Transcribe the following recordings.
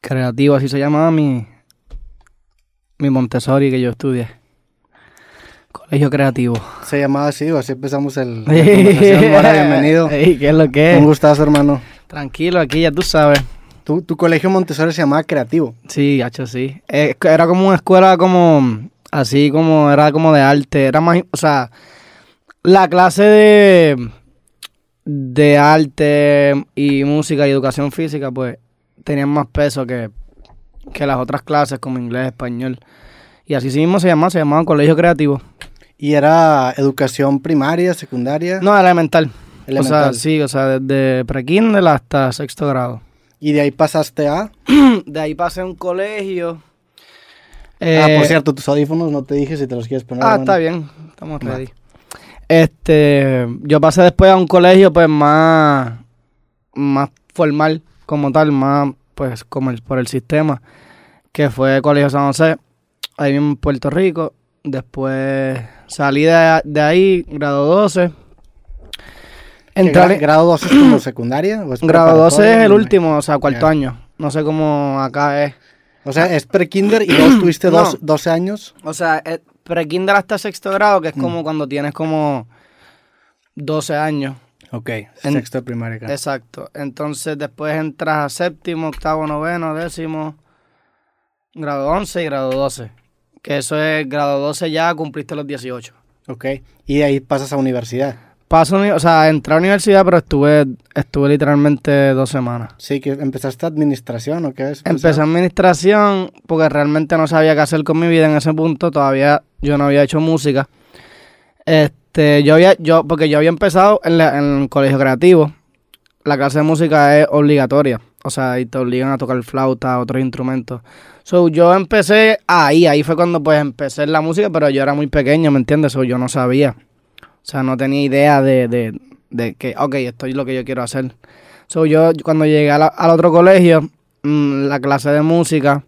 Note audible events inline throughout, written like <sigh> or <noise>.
Creativo, así se llamaba mi, mi Montessori que yo estudié. Colegio creativo. Se llamaba así, o así empezamos el, la <laughs> conversación. Mora, bienvenido. <laughs> Ey, ¿Qué es lo que es? Un gustazo, hermano. Tranquilo, aquí ya tú sabes. Tu, tu colegio Montessori se llamaba Creativo. Sí, hacho, sí. Eh, Era como una escuela como, así como, era como de arte. Era más, o sea, la clase de, de arte y música y educación física, pues, tenían más peso que, que las otras clases como inglés, español. Y así sí mismo se llamaba, se llamaba colegio creativo. ¿Y era educación primaria, secundaria? No, elemental. O Elemental. sea, sí, o sea, desde pre-kinder hasta sexto grado. ¿Y de ahí pasaste a...? <clears throat> De ahí pasé a un colegio. ah, Eh, por cierto, tus audífonos no te dije si te los quieres poner. Ah, está bien, estamos ready. Este, yo pasé después a un colegio pues más, más formal como tal, más pues como el- por el sistema, que fue Colegio San José, ahí mismo en Puerto Rico. Después salí de, de ahí, grado 12. ¿Qué Entré, gra- ¿Grado 12 es como <clears throat> secundaria? ¿O es grado 12 es el último, o sea, cuarto Ya. año. No sé cómo acá es. O sea, es pre-kinder y luego <clears throat> tuviste No. dos, 12 años. O sea, es pre-kinder hasta sexto grado, que es Mm. como cuando tienes como 12 años. Ok, En- sexto primaria. Exacto. Entonces después entras a séptimo, octavo, noveno, décimo, grado 11 y grado 12. Que eso es grado 12 ya cumpliste los 18. Ok, y de ahí pasas a universidad. Paso, o sea, entré a la universidad, pero estuve, estuve literalmente dos semanas. Sí, que empezaste administración o qué es. Empecé administración porque realmente no sabía qué hacer con mi vida en ese punto. Todavía yo no había hecho música. Este, yo había, yo, porque yo había empezado en, la- el colegio creativo. La clase de música es obligatoria. O sea, y te obligan a tocar flauta, otros instrumentos. So, yo empecé ahí, ahí fue cuando pues empecé la música, pero yo era muy pequeño, ¿me entiendes? So, yo no sabía. O sea, no tenía idea de, de, de que, ok, esto es lo que yo quiero hacer. So, yo cuando llegué al otro colegio, mm, la clase de música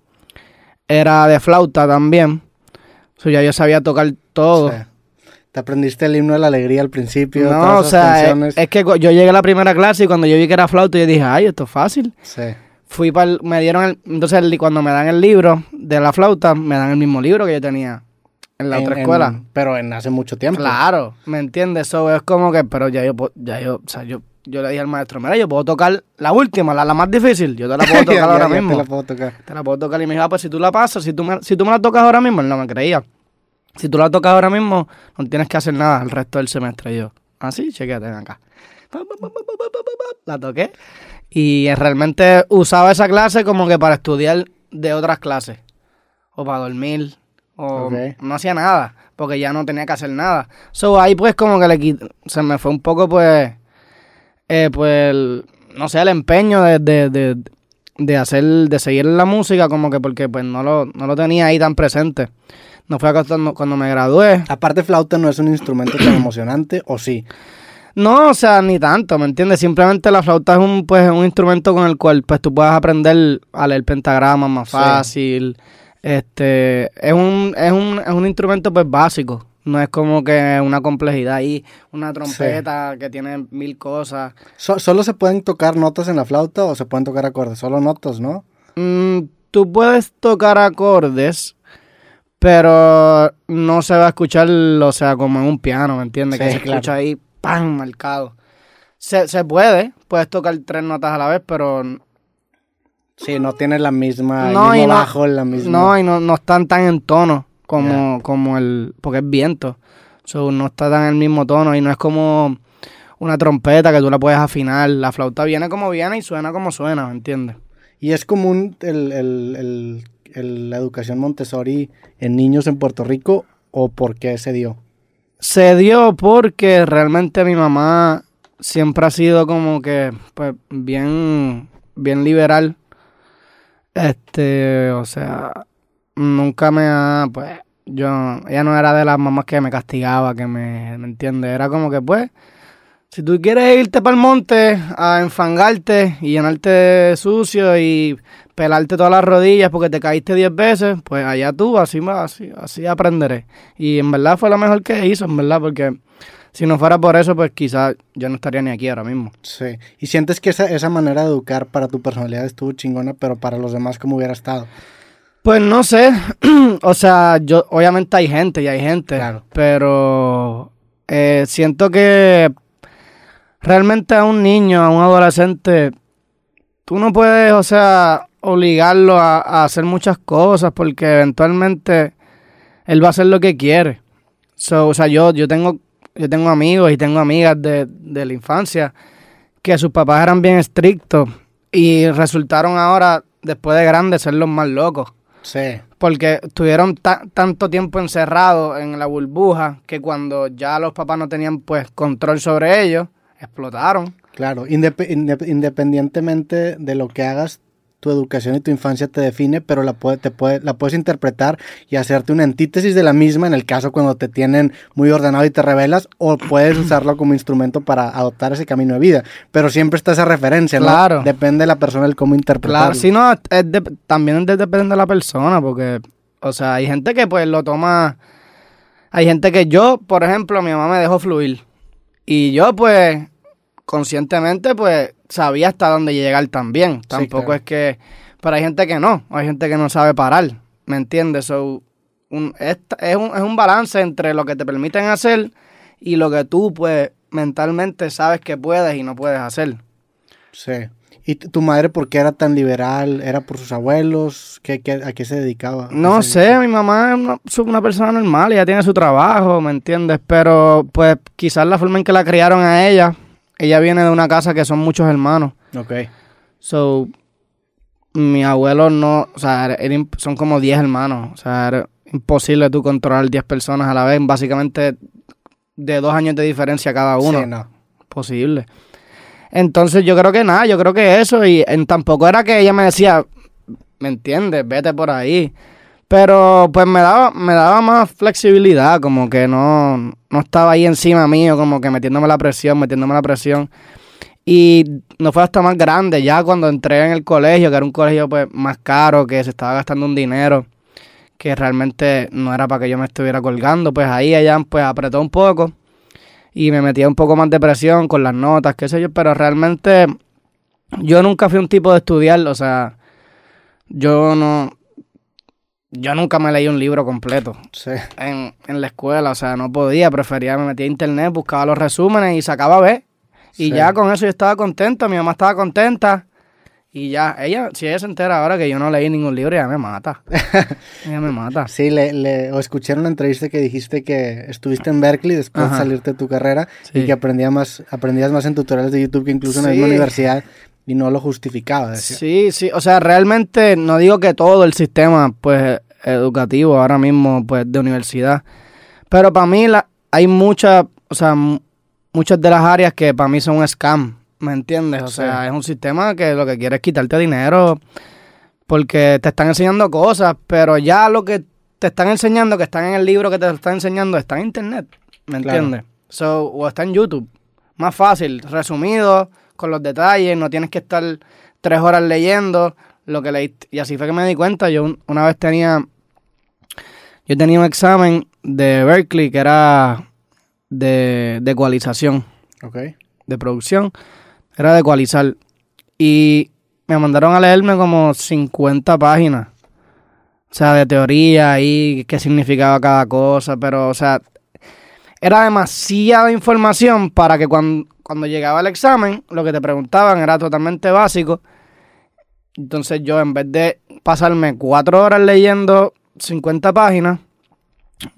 era de flauta también. So, ya yo sabía tocar todo. Te aprendiste el himno de la alegría al principio. No, o sea, es, que yo llegué a la primera clase y cuando yo vi que era flauta, yo dije, ay, esto es fácil. Sí. Fui para me dieron el, entonces el- cuando me dan el libro de la flauta, me dan el mismo libro que yo tenía en la En- otra en- escuela. pero en hace mucho tiempo. Claro, ¿me entiendes? Eso es como que, pero ya yo, ya yo, o sea, yo, yo le dije al maestro, mira, yo puedo tocar la última, la, la más difícil, yo te la <laughs> puedo tocar ahora mismo. Te la puedo tocar. Te la puedo tocar y me dijo, ah, pues si tú la pasas, si tú me, si tú me la tocas ahora mismo, él no me creía. Si tú la tocas ahora mismo, no tienes que hacer nada el resto del semestre. Y yo, ah, sí, chequéate, acá. La toqué. Y realmente usaba esa clase como que para estudiar de otras clases. O para dormir. O no hacía nada. Porque ya no tenía que hacer nada. So ahí pues como que le se me fue un poco pues, eh, pues, el- no sé, el empeño de, de, de, de hacer, de seguir la música, como que porque pues no lo, no lo tenía ahí tan presente. No fue cuando, cuando me gradué. Aparte, flauta no es un instrumento tan emocionante, ¿o sí? No, o sea, ni tanto, ¿me entiendes? Simplemente la flauta es un, pues, un instrumento con el cual pues tú puedes aprender a leer pentagramas más Sí. fácil. Este, es un, es un, es un instrumento pues básico. No es como que una complejidad ahí, una trompeta que tiene mil cosas. So- ¿Solo se pueden tocar notas en la flauta o se pueden tocar acordes? Solo notas, ¿no? Mm, tú puedes tocar acordes, pero no se va a escuchar, o sea, como en un piano, ¿me entiendes? Sí, que se claro. escucha ahí, ¡pam! marcado. Se, se puede, puedes tocar tres notas a la vez, pero Sí, no tiene la misma, el no, mismo y no, bajo, la misma... no, y no, no están tan en tono como, como el, porque es viento. So, no está tan en el mismo tono y no es como una trompeta que tú la puedes afinar. La flauta viene como viene y suena como suena, ¿me entiendes? Y es común el, el- el- la educación Montessori en niños en Puerto Rico o por qué se dio? Se dio porque realmente mi mamá siempre ha sido como que pues bien bien liberal. Este, o sea, nunca me ha pues yo ella no era de las mamás que me castigaba, que me me entiende, era como que pues si tú quieres irte para el monte a enfangarte y llenarte sucio y pelarte todas las rodillas porque te caíste 10 veces, pues allá tú, así, va- así, así aprenderé. Y en verdad fue lo mejor que hizo, en verdad, porque si no fuera por eso, pues quizás yo no estaría ni aquí ahora mismo. Sí. Y sientes que esa, esa manera de educar para tu personalidad estuvo chingona, pero para los demás, ¿cómo hubiera estado? Pues no sé, <clears throat> o sea, yo obviamente hay gente y hay gente, Claro. pero eh, siento que realmente a un niño, a un adolescente, tú no puedes, o sea, obligarlo a, a hacer muchas cosas porque eventualmente él va a hacer lo que quiere. So, o sea, yo, yo tengo, yo tengo amigos y tengo amigas de, de la infancia que sus papás eran bien estrictos y resultaron ahora, después de grandes, ser los más locos. Sí. Porque estuvieron ta- tanto tiempo encerrados en la burbuja que cuando ya los papás no tenían pues control sobre ellos, explotaron. Claro, Indep- indep- independientemente de lo que hagas, tu educación y tu infancia te define, pero la, puede, te puede, la puedes interpretar y hacerte una antítesis de la misma en el caso cuando te tienen muy ordenado y te revelas, o puedes usarlo como instrumento para adoptar ese camino de vida. Pero siempre está esa referencia, ¿no? Claro. Depende de la persona el cómo interpretarlo. Claro, si no, es de- también de- depende de la persona, porque, o sea, hay gente que pues lo toma, hay gente que yo, por ejemplo, mi mamá me dejó fluir y yo pues conscientemente pues sabía hasta dónde llegar también. Tampoco claro. es que, pero hay gente que no, hay gente que no sabe parar, ¿me entiendes? So, un, es, es un, es un balance entre lo que te permiten hacer y lo que tú pues mentalmente sabes que puedes y no puedes hacer. Sí. ¿Y tu madre por qué era tan liberal? ¿Era por sus abuelos? ¿Qué, qué- ¿A qué se dedicaba? No ¿Qué se sé, mi mamá es una, es una persona normal, ella tiene su trabajo, ¿me entiendes? Pero pues quizás la forma en que la criaron a ella, ella viene de una casa que son muchos hermanos. Ok. So, mi abuelo no, o sea, era- era imp- son como 10 hermanos, o sea, era imposible tú controlar 10 personas a la vez, básicamente de dos años de diferencia cada uno. Sí, no. posible. Entonces yo creo que nada, yo creo que eso, y en- tampoco era que ella me decía, ¿me entiendes? Vete por ahí. Pero pues me daba, me daba más flexibilidad, como que no, no estaba ahí encima mío, como que metiéndome la presión, metiéndome la presión. Y no fue hasta más grande, ya cuando entré en el colegio, que era un colegio pues más caro, que se estaba gastando un dinero que realmente no era para que yo me estuviera colgando, pues ahí ella pues apretó un poco y me metía un poco más de presión con las notas, qué sé yo, pero realmente yo nunca fui un tipo de estudiar, o sea, yo no, yo nunca me leí un libro completo Sí. en, en la escuela, o sea, no podía, prefería, me metía a internet, buscaba los resúmenes y sacaba B. Y Sí. ya con eso yo estaba contento, mi mamá estaba contenta. Y ya, ella, si ella se entera ahora que yo no leí ningún libro, ella me mata. <laughs> ella me mata. Sí, le, le, o escuché en una entrevista que dijiste que estuviste en Berkeley después Ajá. de salirte de tu carrera Sí. y que aprendía más, aprendías más en tutoriales de YouTube que incluso en la Sí. misma universidad y no lo justificaba. decía. Sí, sí, o sea, realmente no digo que todo el sistema, pues, educativo ahora mismo, pues, de universidad, pero para mí la, hay muchas, o sea, mu- muchas de las áreas que para mí son un scam, ¿me entiendes? O Sí. sea, es un sistema que lo que quiere es quitarte dinero porque te están enseñando cosas, pero ya lo que te están enseñando, que están en el libro que te están enseñando, está en internet, ¿me Claro. entiendes? So, o está en YouTube. Más fácil, resumido, con los detalles, no tienes que estar tres horas leyendo lo que leíste. Y así fue que me di cuenta, yo un- una vez tenía, yo tenía un examen de Berkeley que era de, de ecualización, Ok. de producción, era de ecualizar. Y me mandaron a leerme como 50 páginas. O sea, de teoría y qué significaba cada cosa, pero, o sea, era demasiada información para que cuando, cuando llegaba el examen, lo que te preguntaban era totalmente básico. Entonces yo, en vez de pasarme cuatro horas leyendo 50 páginas,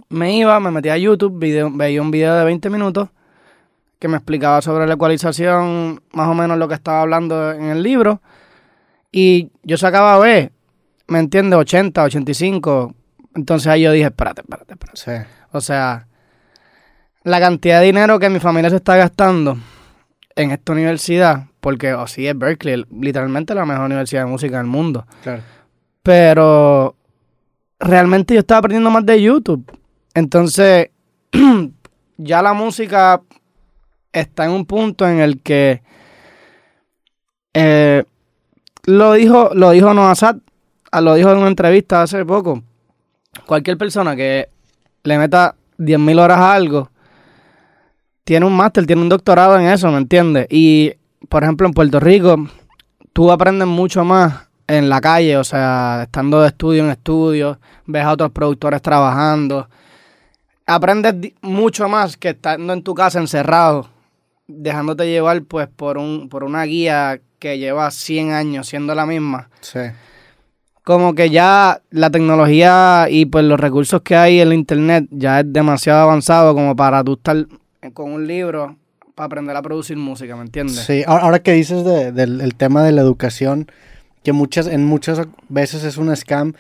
me iba, me metía a YouTube, veía un video de 20 minutos que me explicaba sobre la ecualización, más o menos lo que estaba hablando en el libro. Y yo sacaba B, ¿me entiendes? 80, 85. Entonces ahí yo dije, espérate, espérate, espérate. Sí. O sea, la cantidad de dinero que mi familia se está gastando en esta universidad, porque o sí es Berkeley, literalmente la mejor universidad de música del mundo. Claro. Pero realmente yo estaba aprendiendo más de YouTube. Entonces, <clears throat> ya la música está en un punto en el que eh, lo dijo, lo dijo Noah Sad, ah, lo dijo en una entrevista hace poco. Cualquier persona que le meta 10.000 horas a algo tiene un máster, tiene un doctorado en eso, ¿me entiendes? Y, por ejemplo, en Puerto Rico, tú aprendes mucho más en la calle, o sea, estando de estudio en estudio, ves a otros productores trabajando. Aprendes mucho más que estando en tu casa encerrado, dejándote llevar pues por un por una guía que lleva 100 años siendo la misma. Sí. Como que ya la tecnología y pues los recursos que hay en la internet ya es demasiado avanzado como para tú estar con un libro para aprender a producir música, ¿me entiendes? Sí, ahora, ahora que dices de- del el tema de la educación, que muchas, en muchas veces es un scam,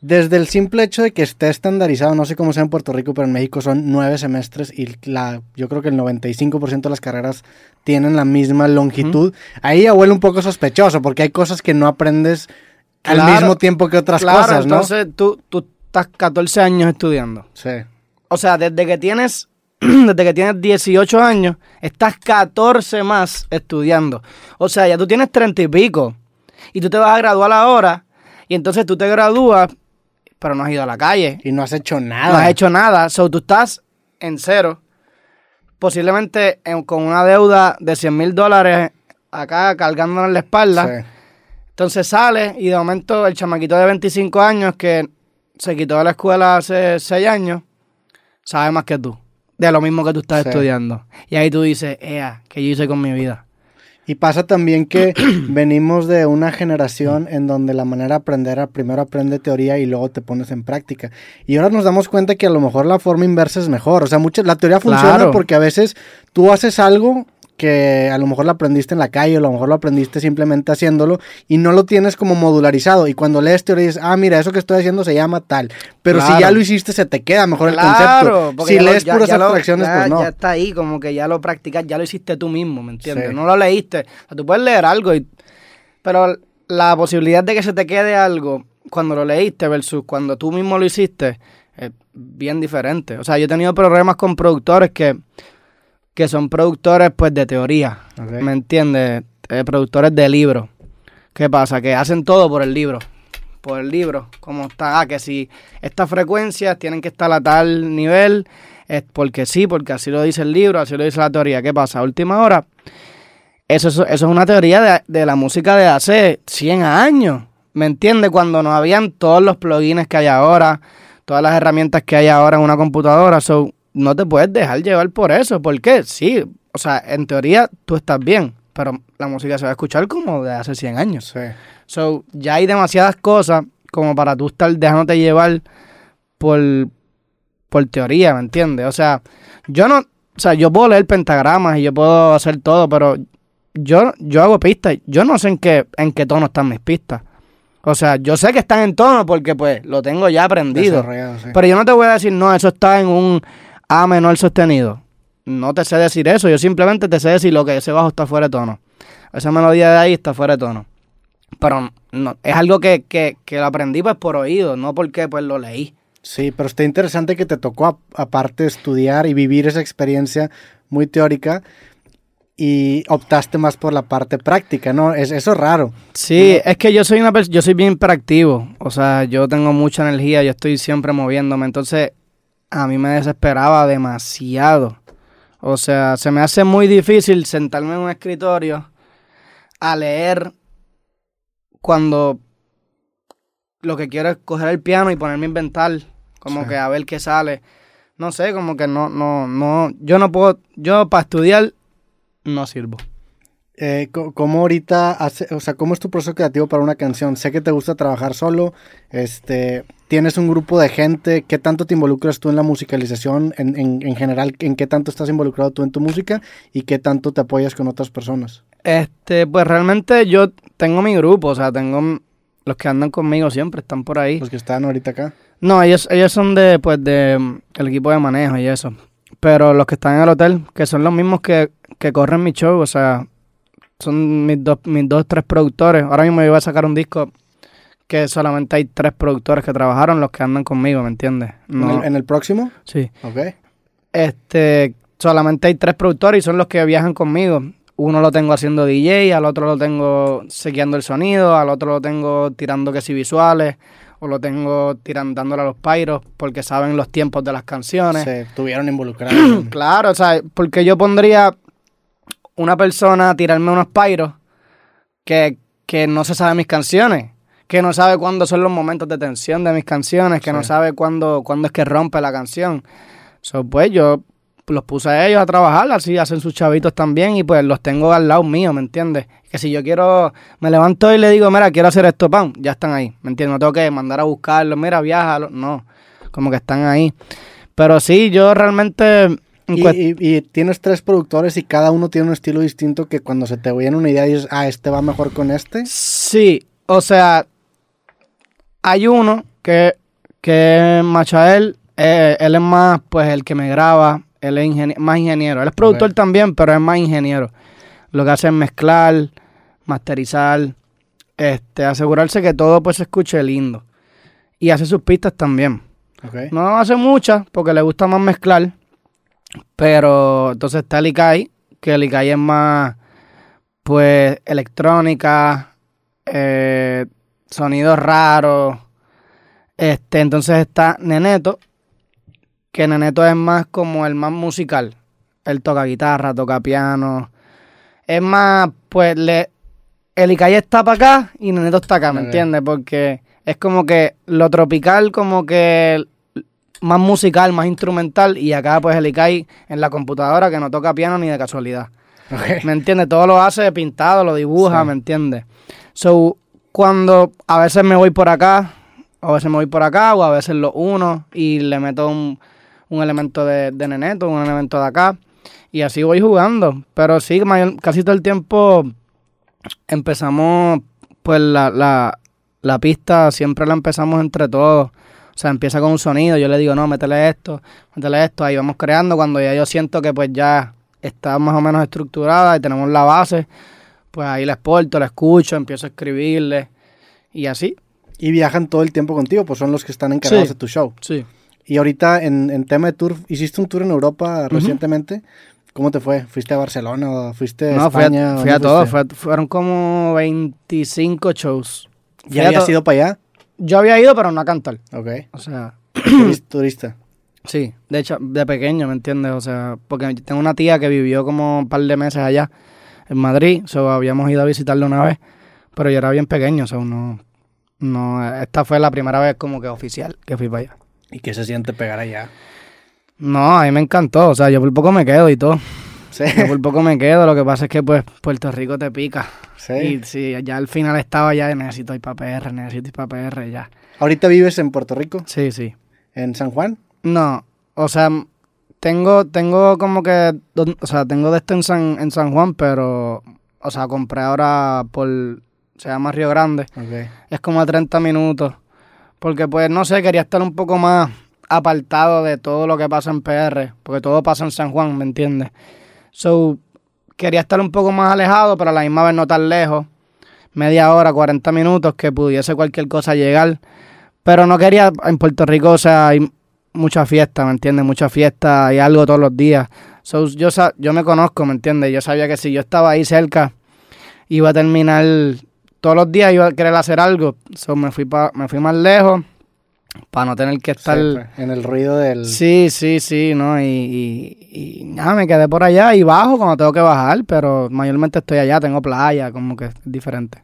desde el simple hecho de que esté estandarizado, no sé cómo sea en Puerto Rico, pero en México son nueve semestres y la, yo creo que el 95% de las carreras tienen la misma longitud. Ahí ya huele un poco sospechoso porque hay cosas que no aprendes al mismo tiempo que otras claro, cosas, ¿no? entonces tú, tú estás 14 años estudiando. Sí, O sea, desde que tienes <clears throat> desde que tienes 18 años, estás 14 más estudiando. O sea, ya tú tienes 30 y pico. Y tú te vas a graduar ahora. Y entonces tú te gradúas, pero no has ido a la calle. y no has hecho nada. No has hecho nada. So, tú estás en cero. Posiblemente en- con una deuda de 100 mil dólares acá cargándonos en la espalda. Sí. Entonces sale y de momento el chamaquito de 25 años que se quitó de la escuela hace 6 años, sabe más que tú. De lo mismo que tú estás Sí. estudiando. Y ahí tú dices, ea, ¿qué yo hice con mi vida? Y pasa también que <clears throat> venimos de una generación en donde la manera de aprender era primero aprende teoría y luego te pones en práctica. Y ahora nos damos cuenta que a lo mejor la forma inversa es mejor. O sea, mucho, la teoría funciona Claro. porque a veces tú haces algo que a lo mejor lo aprendiste en la calle o a lo mejor lo aprendiste simplemente haciéndolo y no lo tienes como modularizado. Y cuando lees teoría dices, ah, mira, eso que estoy haciendo se llama tal. Pero si ya lo hiciste, se te queda mejor el Claro, concepto. porque Si lees ya- puras ya lo- abstracciones, ya- pues no. Ya está ahí, como que ya lo practicas, ya lo hiciste tú mismo, ¿me entiendes? Sí. No lo leíste. O sea, tú puedes leer algo, y, pero la posibilidad de que se te quede algo cuando lo leíste versus cuando tú mismo lo hiciste es bien diferente. O sea, yo he tenido problemas con productores que, que son productores pues de teoría. ¿me entiendes? Eh, productores de libros. ¿Qué pasa? Que hacen todo por el libro. Por el libro. Como está, ah, que si estas frecuencias tienen que estar a tal nivel, es porque sí, porque así lo dice el libro, así lo dice la teoría. ¿Qué pasa? A última hora, eso, es- eso es una teoría de, de la música de hace 100 años. ¿Me entiendes? Cuando no habían todos los plugins que hay ahora, todas las herramientas que hay ahora en una computadora. So, no te puedes dejar llevar por eso. ¿Por qué? Sí, o sea, en teoría tú estás bien, pero la música se va a escuchar como de hace 100 años. Sí. So, ya hay demasiadas cosas como para tú estar dejándote llevar por, por teoría, ¿me entiendes? O sea, yo no, o sea, yo puedo leer pentagramas y yo puedo hacer todo, pero yo, yo hago pistas, yo no sé en qué, en qué tono están mis pistas. O sea, yo sé que están en tono porque pues lo tengo ya aprendido. Sí. Pero yo no te voy a decir, no, eso está en un A menor sostenido. No te sé decir eso, yo simplemente te sé decir lo que ese bajo está fuera de tono. Esa melodía de ahí está fuera de tono. Pero no, es algo que, que, que lo aprendí pues por oído, no porque pues lo leí. Sí, pero está interesante que te tocó aparte estudiar y vivir esa experiencia muy teórica y optaste más por la parte práctica, ¿no? Es, eso es raro. Sí, es que yo soy una yo soy bien hiperactivo, o sea, yo tengo mucha energía, yo estoy siempre moviéndome, entonces a mí me desesperaba demasiado. O sea, se me hace muy difícil sentarme en un escritorio a leer cuando lo que quiero es coger el piano y ponerme a inventar, como Sí. que a ver qué sale. No sé, como que no, no, no, yo no puedo, yo para estudiar no sirvo. Eh, ¿Cómo ahorita, hace, o sea, cómo es tu proceso creativo para una canción? Sé que te gusta trabajar solo, este, tienes un grupo de gente, ¿qué tanto te involucras tú en la musicalización en, en, en general? ¿En qué tanto estás involucrado tú en tu música y qué tanto te apoyas con otras personas? Este, pues realmente yo tengo mi grupo, o sea, tengo los que andan conmigo siempre, están por ahí. Los que están ahorita acá. No, ellos, ellos son de, pues, de mm, el equipo de manejo y eso. Pero los que están en el hotel, que son los mismos que, que corren mi show, o sea, son mis dos, mis dos, tres productores. Ahora mismo yo voy a sacar un disco que solamente hay tres productores que trabajaron, los que andan conmigo, ¿me entiendes? ¿En, el, en el próximo? sí. Ok. Este, solamente hay tres productores y son los que viajan conmigo. uno lo tengo haciendo DJ, al otro lo tengo sequeando el sonido, al otro lo tengo tirando que si visuales, o lo tengo tirando dándole a los pyros porque saben los tiempos de las canciones. Se estuvieron involucrados. <clears throat> claro, o sea, porque yo pondría una persona tirarme unos pyros que, que no se sabe mis canciones, que no sabe cuándo son los momentos de tensión de mis canciones, que no sabe cuándo, cuándo es que rompe la canción. So, pues yo los puse a ellos a trabajar, así hacen sus chavitos también y pues los tengo al lado mío, ¿me entiendes? Que si yo quiero, me levanto y le digo, mira, quiero hacer esto, pam, ya están ahí, ¿me entiendes? No tengo que mandar a buscarlos, mira, viaja, no, como que están ahí. Pero sí, yo realmente... Y, cuest- y- y tienes tres productores y cada uno tiene un estilo distinto que cuando se te viene una idea dices, ah, este va mejor con este. Sí, o sea, hay uno que, que Machael, eh, él es más, pues, el que me graba, él es más ingeniero. Él es productor también, pero es más ingeniero. Lo que hace es mezclar, masterizar, este, asegurarse que todo, pues, se escuche lindo. Y hace sus pistas también. Ok. No hace muchas, porque le gusta más mezclar. Pero entonces está el Ikai, que el Ikai es más, pues, electrónica, eh, sonidos raros. Este, entonces está Neneto, que Neneto es más como el más musical. Él toca guitarra, toca piano. Es más, pues, le, el Ikai está para acá y Neneto está acá, ¿me entiendes? Porque es como que lo tropical, como que más musical, más instrumental, y acá pues el Ikai en la computadora que no toca piano ni de casualidad. ¿Me entiendes? Todo lo hace pintado, lo dibuja, Sí. ¿me entiendes? So, cuando a veces me voy por acá, a veces me voy por acá, o a veces lo uno y le meto un, un elemento de, de neneto, un elemento de acá, y así voy jugando. Pero sí, mayor- casi todo el tiempo empezamos, pues la, la, la pista siempre la empezamos entre todos. O sea, empieza con un sonido, yo le digo, no, métele esto, métele esto, ahí vamos creando. Cuando ya yo siento que pues ya está más o menos estructurada y tenemos la base, pues ahí la exporto, la escucho, empiezo a escribirle y así. Y viajan todo el tiempo contigo, pues son los que están encargados Sí. de tu show. Sí. Y ahorita en, en tema de tour, hiciste un tour en Europa recientemente. ¿Cómo te fue? ¿Fuiste a Barcelona fuiste a No, fui a, España? fui a ¿Dónde todo, fue- fueron como 25 shows. ¿Ya habías ido para allá? Yo había ido, pero no a cantar. Ok. O sea, <clears throat> Turista-. Sí, de hecho, de pequeño, ¿me entiendes? O sea, porque tengo una tía que vivió como un par de meses allá en Madrid, so habíamos ido a visitarla una vez, pero yo era bien pequeño, o sea, no, no, esta fue la primera vez como que oficial que fui para allá. ¿Y qué se siente pegar allá? No, a mí me encantó, o sea, yo por poco me quedo y todo, Sí. yo por poco me quedo, lo que pasa es que pues Puerto Rico te pica. sí. Y sí, ya al final estaba ya, necesito ir para PR, necesito ir para PR, ya. ¿Ahorita vives en Puerto Rico? Sí, sí. ¿En San Juan? No, o sea, tengo, tengo como que, o sea, tengo de esto en San, en San Juan, pero, o sea, compré ahora por, se llama Río Grande, Ok. es como a 30 minutos, porque pues, no sé, quería estar un poco más apartado de todo lo que pasa en PR, porque todo pasa en San Juan, ¿me entiendes? So, quería estar un poco más alejado, pero a la misma vez no tan lejos, media hora, 40 minutos, que pudiese cualquier cosa llegar, pero no quería, en Puerto Rico, o sea, hay mucha fiesta, ¿me entiendes? Mucha fiesta, hay algo todos los días. So, yo, yo me conozco, ¿me entiendes? Yo sabía que si yo estaba ahí cerca, iba a terminar, todos los días iba a querer hacer algo. So, me fui, pa, me fui más lejos para no tener que estar... Sí, pues, en el ruido del... Sí, sí, sí, ¿no? Y, y, y nada, me quedé por allá y bajo cuando tengo que bajar, pero mayormente estoy allá, tengo playa, como que es diferente.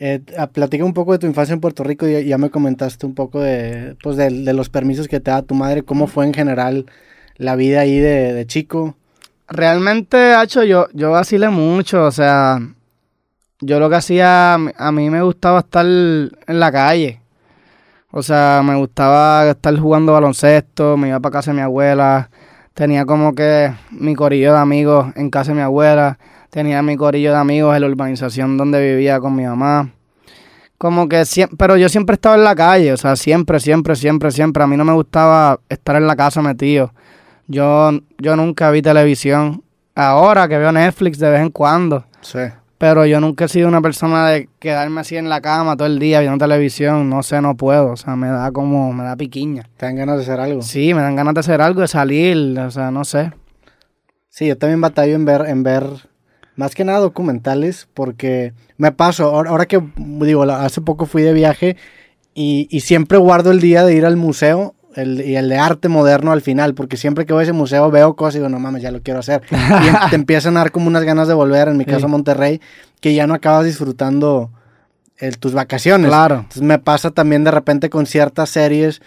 Eh, ah, platica un poco de tu infancia en Puerto Rico y ya me comentaste un poco de, pues de, de los permisos que te da tu madre, cómo fue en general la vida ahí de, de chico. Realmente, Hacho, yo, yo vacilé mucho, o sea, yo lo que hacía, a mí me gustaba estar en la calle. O sea, me gustaba estar jugando baloncesto, me iba para casa de mi abuela, tenía como que mi corillo de amigos en casa de mi abuela, tenía mi corillo de amigos en la urbanización donde vivía con mi mamá. Como que siempre, pero yo siempre estaba en la calle, o sea, siempre, siempre, siempre, siempre. A mí no me gustaba estar en la casa metido. Yo, yo nunca vi televisión. Ahora que veo Netflix de vez en cuando. Sí. Pero yo nunca he sido una persona de quedarme así en la cama todo el día viendo televisión. No sé, no puedo. O sea, me da como, me da piquiña. ¿Te dan ganas de hacer algo? Sí, me dan ganas de hacer algo, de salir. O sea, no sé. Sí, yo también batallo en ver, en ver Más que nada documentales, porque me paso, ahora, que digo, hace poco fui de viaje y, y siempre guardo el día de ir al museo el, y el de arte moderno al final, porque siempre que voy a ese museo veo cosas y digo, no mames, ya lo quiero hacer. Y te <laughs> empiezan a dar como unas ganas de volver, en mi Sí. caso a Monterrey, que ya no acabas disfrutando el- tus vacaciones. Claro. Entonces me pasa también de repente con ciertas series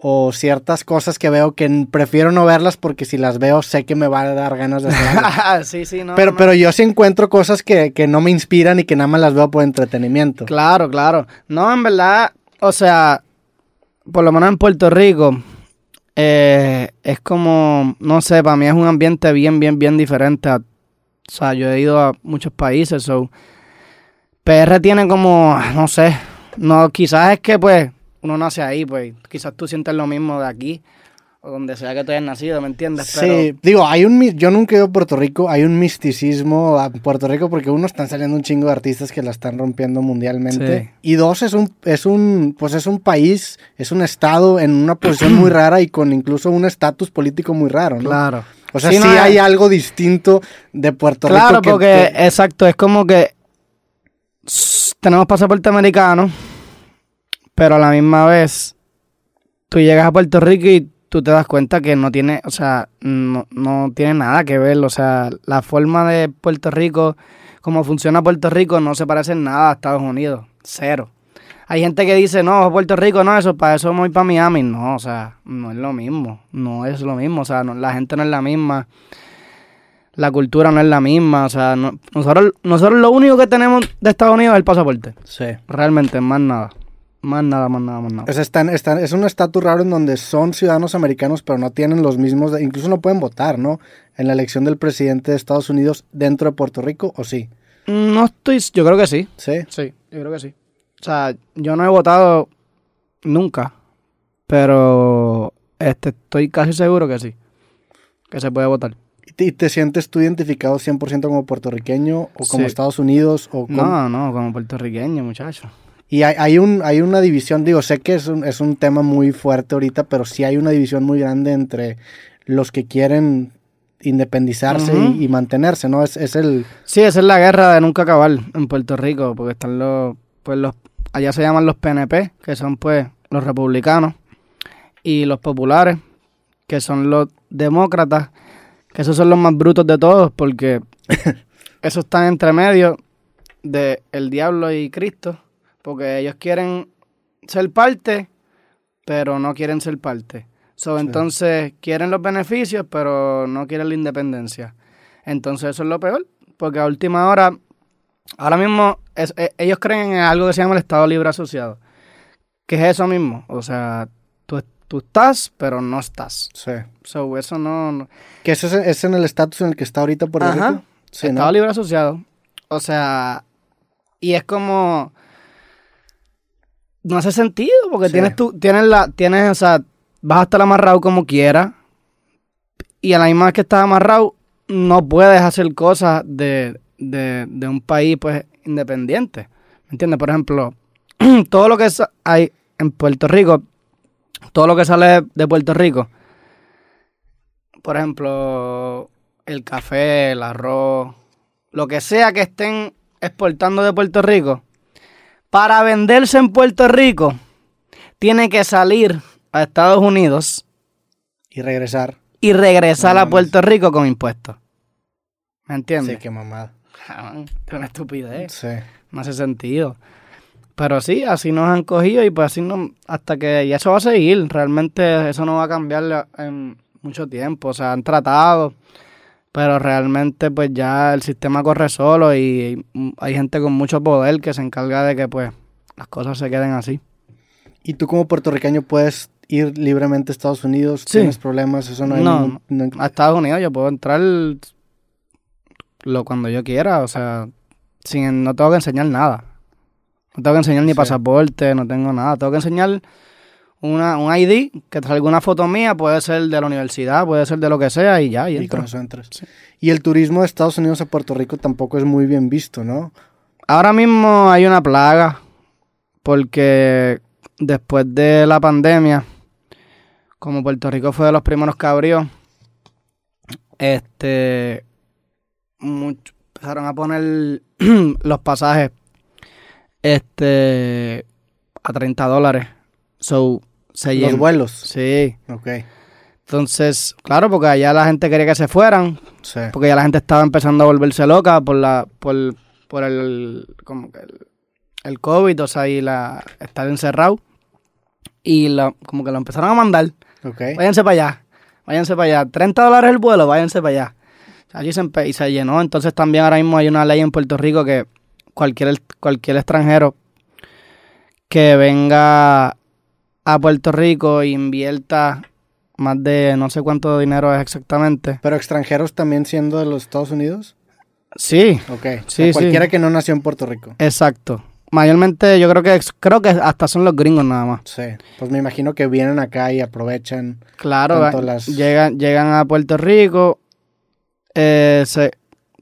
o ciertas cosas que veo que prefiero no verlas porque si las veo sé que me va a dar ganas de hacerlas. <laughs> sí, sí, no. pero, no. pero yo sí encuentro cosas que, que no me inspiran y que nada más las veo por entretenimiento. Claro, claro. No, en verdad, o sea, por lo menos en Puerto Rico, eh, es como, no sé, para mí es un ambiente bien, bien, bien diferente. O sea, yo he ido a muchos países, so. PR tiene como, no sé, no, quizás es que pues uno nace ahí, pues quizás tú sientes lo mismo de aquí o donde sea que tú hayas nacido, ¿me entiendes? Sí, digo, hay un yo nunca he ido a Puerto Rico, hay un misticismo a Puerto Rico porque uno están saliendo un chingo de artistas que la están rompiendo mundialmente Sí. y dos es un es un pues es un país, es un estado en una posición muy rara y con incluso un estatus político muy raro, ¿no? Claro. O sea, Sí, sí, no, hay eh. algo distinto de Puerto Claro, Rico que- porque que- exacto, es como que tenemos pasaporte americano, pero a la misma vez tú llegas a Puerto Rico y tú te das cuenta que no tiene, o sea, no, no tiene nada que ver, o sea, la forma de Puerto Rico, cómo funciona Puerto Rico, no se parece en nada a Estados Unidos, cero. Hay gente que dice, no, Puerto Rico no, eso, para eso voy para Miami. No, o sea, no es lo mismo, no es lo mismo, o sea, no- la gente no es la misma la cultura no es la misma. O sea, no- nosotros, nosotros lo único que tenemos de Estados Unidos es el pasaporte. Sí. Realmente, más nada. Más nada, más nada, más nada. O sea, están, están, es un estatus raro en donde son ciudadanos americanos, pero no tienen los mismos, de- incluso no pueden votar, ¿no? En la elección del presidente de Estados Unidos dentro de Puerto Rico, ¿o sí? No estoy, yo creo que sí. Sí. Sí, yo creo que sí. O sea, yo no he votado nunca, pero este, estoy casi seguro que sí. Que se puede votar. ¿Y te, sientes tú identificado 100% como puertorriqueño o como Sí. Estados Unidos? O como- No, no, como puertorriqueño, muchacho. Y hay, hay, un, hay una división, digo, sé que es un, es un tema muy fuerte ahorita, pero sí hay una división muy grande entre los que quieren independizarse y mantenerse, ¿no? Es, es el... Sí, esa es la guerra de nunca acabar en Puerto Rico, porque están los, pues los, allá se llaman los PNP, que son pues los republicanos, y los populares, que son los demócratas, que esos son los más brutos de todos, porque <laughs> esos están entre medio de el diablo y Cristo, porque ellos quieren ser parte, pero no quieren ser parte. So, Entonces quieren los beneficios, pero no quieren la independencia. Entonces eso es lo peor, porque a última hora, ahora mismo es- eh, ellos creen en algo que se llama el Estado Libre Asociado, que es eso mismo, o sea, tú, tú estás, pero no estás. Sí. So, eso no... no- Que eso es, es en el estatus en el que está ahorita Puerto Ajá. Rico. Sí, ¿no? Estado Libre Asociado. O sea, y es como... No hace sentido, porque Sí. tienes tú, tienes la, tienes, o sea, vas a estar amarrado como quieras, y a la misma vez que estás amarrado, no puedes hacer cosas de, de, de un país, pues, independiente. ¿Me entiendes? Por ejemplo, <clears throat> todo lo que hay en Puerto Rico, todo lo que sale de Puerto Rico, por ejemplo, el café, el arroz, lo que sea que estén exportando de Puerto Rico, para venderse en Puerto Rico, tiene que salir a Estados Unidos Y regresar. y regresar No a. Puerto Rico con impuestos. ¿Me entiendes? Sí, qué mamada. Es una estupidez. Sí. No hace sentido. Pero sí, así nos han cogido y pues así no, hasta que y eso va a seguir. Realmente eso no va a cambiar en mucho tiempo. O sea, han tratado, pero realmente pues ya el sistema corre solo y hay gente con mucho poder que se encarga de que pues las cosas se queden así. ¿Y tú como puertorriqueño puedes ir libremente a Estados Unidos? Sí. ¿Tienes problemas? Eso no hay No, ningún- no- A Estados Unidos yo puedo entrar lo cuando yo quiera, o sea, sin no tengo que enseñar nada. No tengo que enseñar ni Sí. pasaporte, no tengo nada. Tengo que enseñar una, un ID que traiga una foto mía, puede ser de la universidad, puede ser de lo que sea y ya, y y con eso entras. Y el turismo de Estados Unidos a Puerto Rico tampoco es muy bien visto, ¿no? Ahora mismo hay una plaga porque después de la pandemia, como Puerto Rico fue de los primeros que abrió, este, mucho- empezaron a poner <clears throat> los pasajes este a 30 dólares. So, se Los llen- vuelos. Sí. Ok. Entonces, claro, porque allá la gente quería que se fueran, Sí. porque ya la gente estaba empezando a volverse loca por la por, por el como que el, el COVID, o sea, y la estar encerrado. Y lo, como que lo empezaron a mandar. Ok. Váyanse para allá. Váyanse para allá. 30 dólares el vuelo, váyanse para allá. Allí se y se llenó. Entonces también ahora mismo hay una ley en Puerto Rico que cualquier, cualquier extranjero que venga a Puerto Rico invierta más de no sé cuánto dinero es exactamente. Pero extranjeros también siendo de los Estados Unidos. Sí, Ok. O Sí, sí. cualquiera que no nació en Puerto Rico. exacto. Mayormente yo creo que creo que hasta son los gringos nada más. Sí. Pues me imagino que vienen acá y aprovechan. Claro, Tanto va- las- llegan, llegan a Puerto Rico, eh, se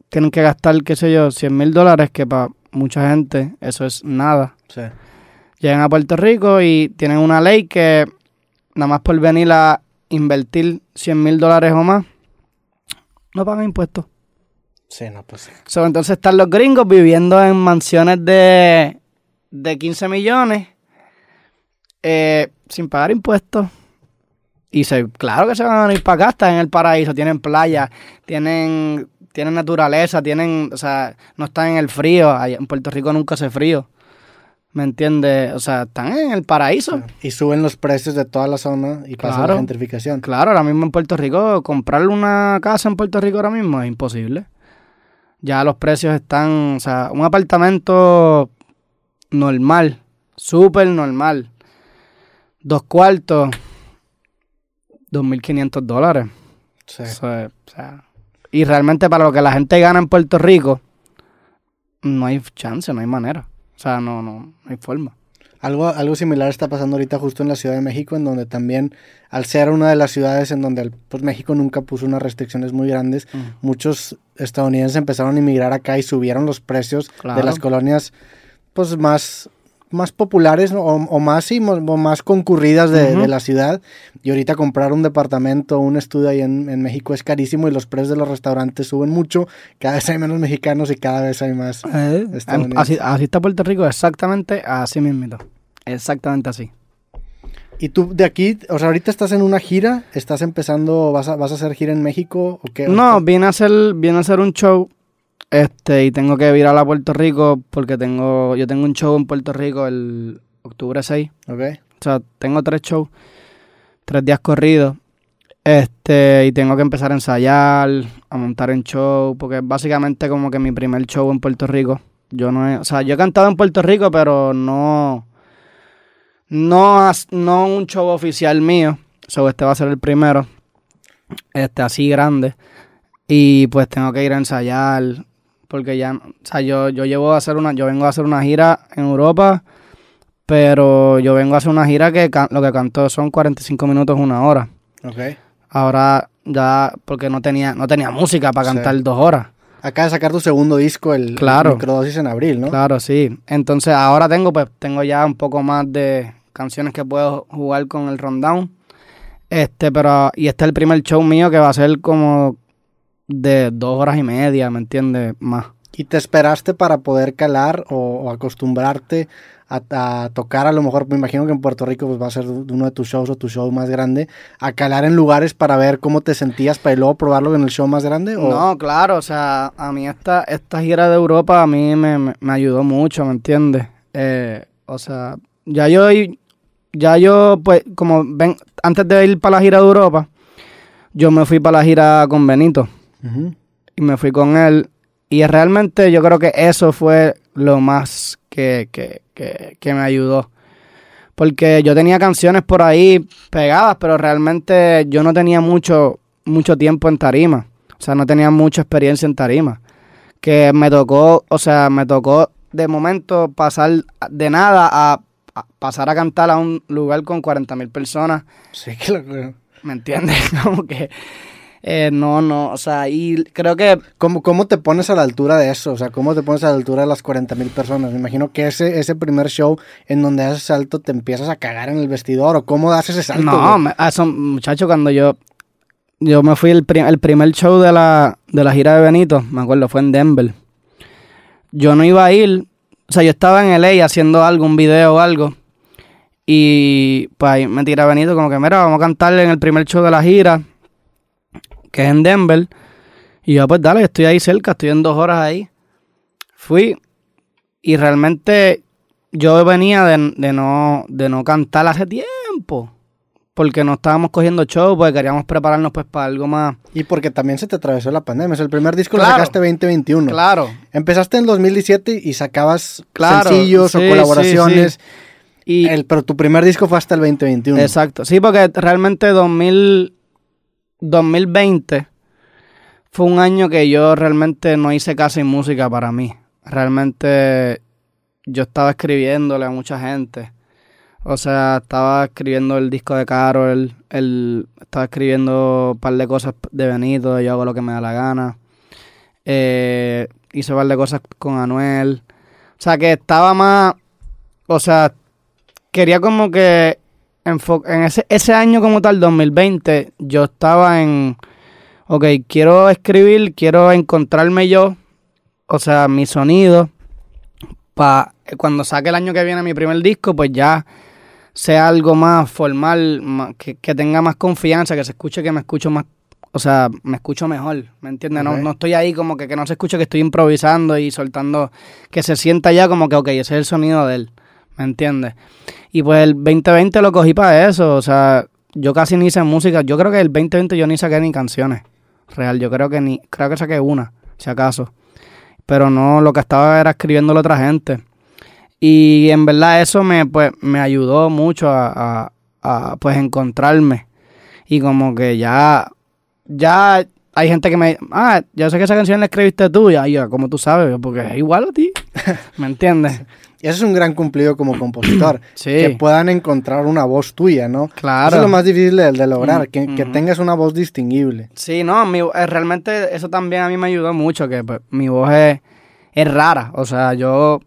tienen que gastar, qué sé yo, 100 mil dólares, que para mucha gente eso es nada. Sí. Llegan a Puerto Rico y tienen una ley que nada más por venir a invertir 100 mil dólares o más, no pagan impuestos. Sí, no, pues sí. So, entonces están los gringos viviendo en mansiones de, de 15 millones eh, sin pagar impuestos. Y se, claro que se van a venir para acá, están en el paraíso, tienen playa, tienen, tienen naturaleza, tienen, o sea, no están en el frío. En Puerto Rico nunca hace frío. ¿Me entiendes? O sea, están en el paraíso. Y suben los precios de toda la zona y pasa Claro. la gentrificación. Claro, ahora mismo en Puerto Rico, comprar una casa en Puerto Rico ahora mismo es imposible. Ya los precios están, o sea, un apartamento normal, súper normal, dos cuartos, 2.500 dólares. Sí. O sea, y realmente para lo que la gente gana en Puerto Rico, no hay chance, no hay manera. O sea, no, no, no hay forma. Algo, algo similar está pasando ahorita justo en la Ciudad de México, en donde también, al ser una de las ciudades en donde pues, México nunca puso unas restricciones muy grandes, muchos estadounidenses empezaron a inmigrar acá y subieron los precios Claro. de las colonias pues más, más populares ¿no? o, o más, sí, o más concurridas de, la ciudad. Y ahorita comprar un departamento o un estudio ahí en, en México es carísimo y los precios de los restaurantes suben mucho. Cada vez hay menos mexicanos y cada vez hay más. estadounidenses. así, así está Puerto Rico, exactamente así mismito. Exactamente así. Y tú de aquí, o sea, ahorita estás en una gira, estás empezando, vas a, vas a hacer gira en México o qué? No, vine a hacer, vine a hacer un show, este, y tengo que virar a Puerto Rico porque tengo, yo tengo un show en Puerto Rico el octubre 6. Ok. O sea, tengo tres shows, tres días corridos. Este, y tengo que empezar a ensayar, a montar en show, porque es básicamente como que mi primer show en Puerto Rico. Yo no he, o sea, yo he cantado en Puerto Rico, pero no, no, no un show oficial mío. So, este va a ser el primero, este, así grande. Y pues tengo que ir a ensayar, porque ya, o sea, yo, yo llevo a hacer una, yo vengo a hacer una gira en Europa, pero yo vengo a hacer una gira que can- lo que canto son 45 minutos, una hora. Ok. Ahora ya, porque no tenía, no tenía música para Sí. cantar dos horas. Acaba de sacar tu segundo disco, el, el Claro. Microdosis en abril, ¿no? Claro, sí. Entonces ahora tengo, pues, tengo ya un poco más de canciones que puedo jugar con el rundown. Este, pero, y este es el primer show mío que va a ser como de dos horas y media, ¿me entiendes? Más. ¿Y te esperaste para poder calar o, o acostumbrarte a, a tocar? A lo mejor me imagino que en Puerto Rico pues, va a ser uno de tus shows o tu show más grande. ¿A calar en lugares para ver cómo te sentías para luego probarlo en el show más grande? O... No, claro, o sea, a mí esta, esta gira de Europa a mí me, me- me ayudó mucho, ¿me entiendes? Eh, o sea, ya yo, ya yo, pues, como ven, antes de ir para la gira de Europa, yo me fui para la gira con Benito Y me fui con él. Y realmente yo creo que eso fue lo más que, que, que, que me ayudó. Porque yo tenía canciones por ahí pegadas, pero realmente yo no tenía mucho, mucho tiempo en tarima. O sea, no tenía mucha experiencia en tarima. Que me tocó, o sea, me tocó de momento pasar de nada a, a pasar a cantar a un lugar con 40 mil personas. Sí, <laughs> que lo- ¿Me entiendes? <laughs> Como que eh, no, no, o sea, y creo que ¿Cómo, ¿Cómo te pones a la altura de eso? O sea, ¿cómo te pones a la altura de las 40 mil personas? Me imagino que ese, ese primer show en donde haces salto te empiezas a cagar en el vestidor o cómo das ese salto. No, me- eso, muchacho, cuando yo yo me fui el, pri- el primer show de la, de la gira de Benito, me acuerdo, fue en Denver. yo no iba a ir, o sea, yo estaba en LA haciendo algo, un video o algo, y pues ahí me tira Benito como que, mira, vamos a cantar en el primer show de la gira, que es en Denver, y yo, pues dale, estoy ahí cerca, estoy en dos horas ahí. Fui, y realmente yo venía de, de no, de no cantar hace tiempo porque no estábamos cogiendo show, porque queríamos prepararnos pues para algo más. Y porque también se te atravesó la pandemia. Es el primer disco Claro. lo sacaste 2021. Claro. Empezaste en 2017 y sacabas Claro, sencillos sí, o colaboraciones. sí, Y El, pero tu primer disco fue hasta el 2021. exacto. Sí, porque realmente 2000, 2020 fue un año que yo realmente no hice casi música para mí. Realmente yo estaba escribiéndole a mucha gente. O sea, estaba escribiendo el disco de Carol, el, estaba escribiendo un par de cosas de Benito, yo hago lo que me da la gana. Eh, hice un par de cosas con Anuel. O sea, que estaba más, o sea, quería como que en ese, ese año como tal, 2020, yo estaba en, ok, quiero escribir, quiero encontrarme yo, o sea, mi sonido, para cuando saque el año que viene mi primer disco, pues ya sea algo más formal, ma- que, que tenga más confianza, que se escuche que me escucho más, o sea, me escucho mejor, ¿me entiendes? No, no estoy ahí como que, que no se escuche que estoy improvisando y soltando, que se sienta ya como que, ok, ese es el sonido de él, ¿me entiendes? Y pues el 2020 lo cogí para eso, o sea, yo casi ni hice música, yo creo que el 2020 yo ni saqué ni canciones, real, yo creo que ni, creo que saqué una, si acaso, pero no, lo que estaba era escribiéndolo a otra gente. Y en verdad eso me, pues, me ayudó mucho a, pues encontrarme. Y como que ya, ya hay gente que me ah, yo sé que esa canción la escribiste tú, y yo, como tú sabes, porque es igual a ti. <laughs> ¿Me entiendes? Eso es un gran cumplido como <clears throat> compositor. Sí. Que puedan encontrar una voz tuya, ¿no? Claro. Eso es lo más difícil de, de lograr, Mm, que, que tengas una voz distinguible. Sí, no, mi, eh, realmente eso también a mí me ayudó mucho, que pues, mi voz es, es rara. O sea, yo,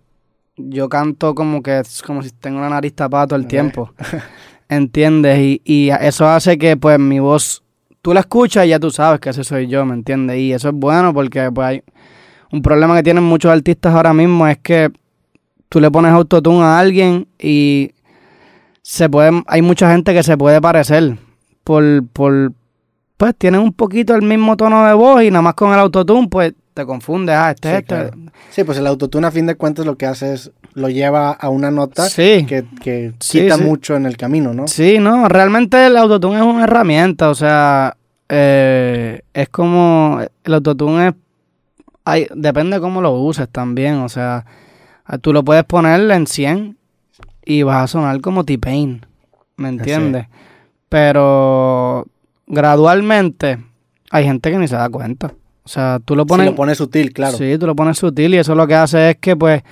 yo canto como que es como si tengo la nariz tapada todo el tiempo. <laughs> ¿Entiendes? Y, y eso hace que pues mi voz, tú la escuchas y ya tú sabes que ese soy yo, ¿me entiendes? Y eso es bueno porque pues hay un problema que tienen muchos artistas ahora mismo es que tú le pones autotune a alguien y se puede, hay mucha gente que se puede parecer por, por, pues tienen un poquito el mismo tono de voz y nada más con el autotune, pues te confundes. Ah, este Sí, es este. claro. Sí, pues el autotune a fin de cuentas lo que hace es, lo lleva a una nota Sí. que, que Sí, quita sí. mucho en el camino, ¿no? Sí, no, realmente el autotune es una herramienta, o sea, eh, es como, el autotune es, hay, depende de cómo lo uses también, o sea, tú lo puedes poner en 100 y vas a sonar como T-Pain, ¿me entiendes? Pero gradualmente hay gente que ni se da cuenta, o sea, tú lo Si pones... lo pones sutil, claro. Sí, tú lo pones sutil y eso lo que hace es que, pues,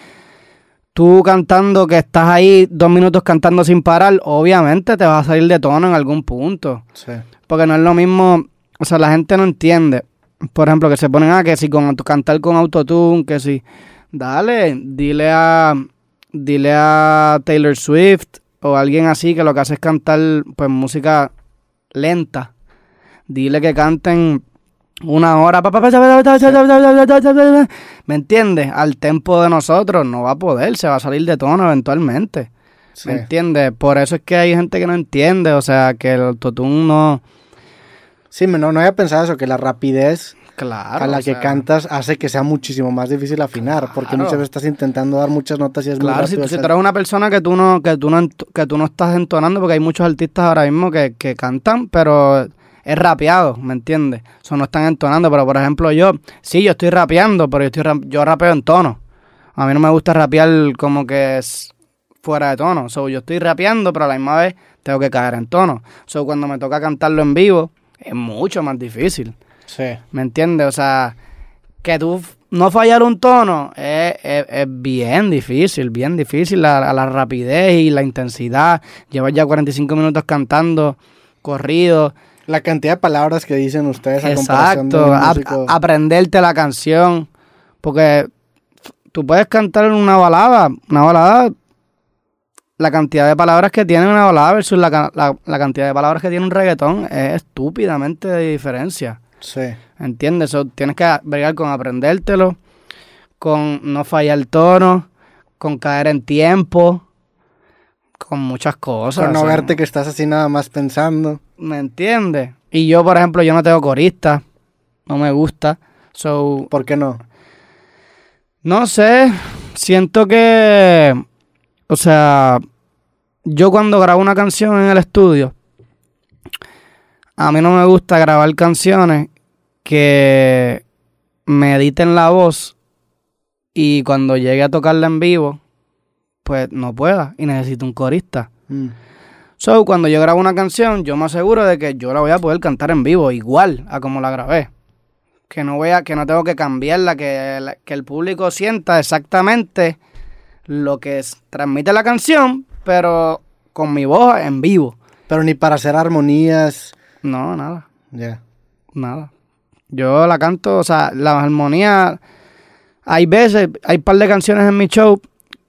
tú cantando, que estás ahí dos minutos cantando sin parar, obviamente te vas a salir de tono en algún punto. Sí. Porque no es lo mismo, o sea, la gente no entiende. Por ejemplo, que se ponen, ah, que si con cantar con autotune, que si, dale, dile a, dile a Taylor Swift o alguien así que lo que hace es cantar pues música lenta. Dile que canten una hora. ¿Me entiendes? Al tempo de nosotros no va a poder, se va a salir de tono eventualmente. ¿Me entiendes? Por eso es que hay gente que no entiende, o sea, que el autotune no... Sí, no, no había pensado eso, que la rapidez Claro. a la que sea, cantas hace que sea muchísimo más difícil afinar, porque muchas veces estás intentando dar muchas notas y es muy Claro, si, rápido. si hacer- tú eres una persona que tú no, que tú no, que tú no estás entonando, porque hay muchos artistas ahora mismo que, que cantan, pero es rapeado, ¿me entiendes? O sea, no están entonando, pero por ejemplo yo, sí, yo estoy rapeando, pero yo, estoy rap- yo rapeo en tono. A mí no me gusta rapear como que es fuera de tono. So, yo estoy rapeando, pero a la misma vez tengo que caer en tono. So, cuando me toca cantarlo en vivo, es mucho más difícil. Sí. ¿Me entiendes? O sea, que tú no fallar un tono es, es- es bien difícil, bien difícil. La, la rapidez y la intensidad. Llevar ya 45 minutos cantando, corrido. La cantidad de palabras que dicen ustedes a comparación de Exacto. a- músico. a- aprenderte la canción. Porque tú puedes cantar una balada. Una balada. La cantidad de palabras que tiene una balada versus la, la- la cantidad de palabras que tiene un reggaetón es estúpidamente de diferencia. Sí. ¿Entiendes? So, tienes que bregar con aprendértelo, con no fallar el tono, con caer en tiempo, con muchas cosas. Con no o sea, verte que estás así nada más pensando. ¿Me entiendes? Y yo, por ejemplo, yo no tengo corista, no me gusta. So, ¿Por qué no? no sé, siento que, o sea, yo cuando grabo una canción en el estudio, a mí no me gusta grabar canciones que me editen la voz y cuando llegue a tocarla en vivo, pues no pueda y necesito un corista. Mm. So, cuando yo grabo una canción, yo me aseguro de que yo la voy a poder cantar en vivo, igual a como la grabé. Que no voy a, que no tengo que cambiarla, que, la- que el público sienta exactamente lo que es- transmite la canción, pero con mi voz en vivo. Pero ni para hacer armonías. No, nada, Ya. nada. Yo la canto, o sea, la armonía. Hay veces, hay un par de canciones en mi show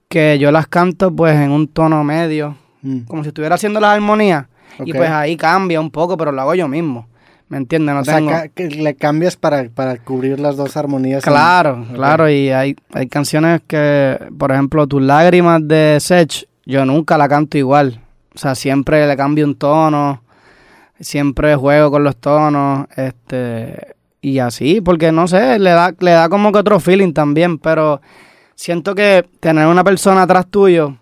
que yo las canto pues en un tono medio, Mm. como si estuviera haciendo las armonías. Y pues ahí cambia un poco, pero lo hago yo mismo. ¿Me entiendes? No o sea, tengo... ca- que le cambias para, para cubrir las dos armonías. en- Claro, claro. Y hay, hay canciones que, por ejemplo, Tus lágrimas de Sech, yo nunca la canto igual. O sea, siempre le cambio un tono, siempre juego con los tonos, este... Y así, porque no sé, le da, le da como que otro feeling también, pero siento que tener una persona atrás tuyo,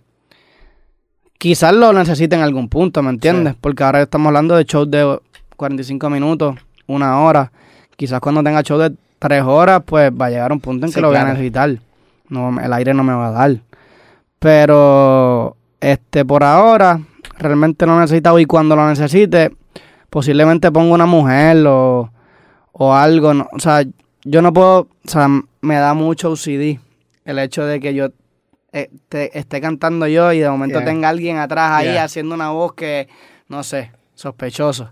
quizás lo necesite en algún punto, ¿me entiendes? Sí. Porque ahora estamos hablando de shows de 45 minutos, una hora. Quizás cuando tenga show de 3 horas, pues va a llegar un punto en que lo voy a necesitar. No, el aire no me va a dar. Pero, este, por ahora, realmente no necesitado. Y cuando lo necesite, posiblemente ponga una mujer o, o algo. no- o sea, yo no puedo, o sea, me da mucho OCD el hecho de que yo eh, te- esté cantando yo y de momento Yeah. tenga alguien atrás ahí Yeah. haciendo una voz que, no sé, sospechoso.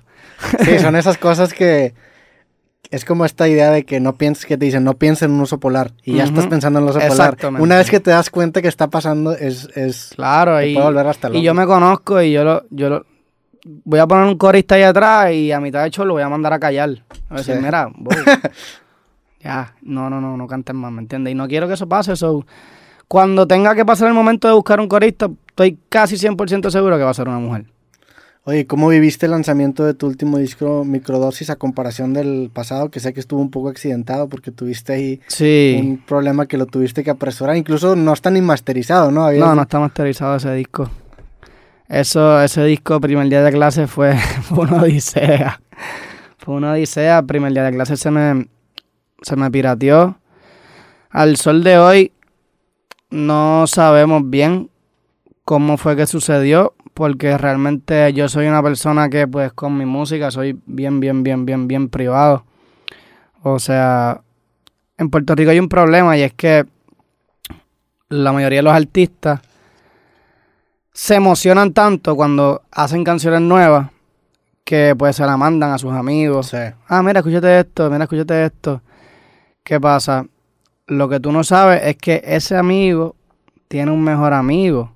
Sí, <laughs> son esas cosas que es como esta idea de que no pienses, que te dicen, no pienses en un oso polar. Y ya estás pensando en un oso polar. Una vez que te das cuenta que está pasando, es, es Claro, y, volver hasta y yo me conozco y yo lo, yo lo voy a poner un corista ahí atrás y a mitad de hecho lo voy a mandar a callar. A decir, Sí. mira, voy. <laughs> ya, no, no, no, no cantes más, ¿me entiendes? Y no quiero que eso pase, so, cuando tenga que pasar el momento de buscar un corista, estoy casi 100% seguro que va a ser una mujer. Oye, ¿cómo viviste el lanzamiento de tu último disco Microdosis a comparación del pasado? Que sé que estuvo un poco accidentado porque tuviste ahí Sí. un problema que lo tuviste que apresurar. Incluso no está ni masterizado, ¿no? No, no está masterizado ese disco. Eso, ese disco, primer día de clase, fue, <laughs> fue una odisea. Fue una odisea. Primer día de clase se me, se me pirateó. Al sol de hoy, no sabemos bien cómo fue que sucedió, porque realmente yo soy una persona que, pues, con mi música soy bien, bien, bien, bien, bien privado. O sea, en Puerto Rico hay un problema y es que la mayoría de los artistas se emocionan tanto cuando hacen canciones nuevas que pues se la mandan a sus amigos. Sí. Ah, mira, escúchate esto, mira, escúchate esto. ¿Qué pasa? Lo que tú no sabes es que ese amigo tiene un mejor amigo.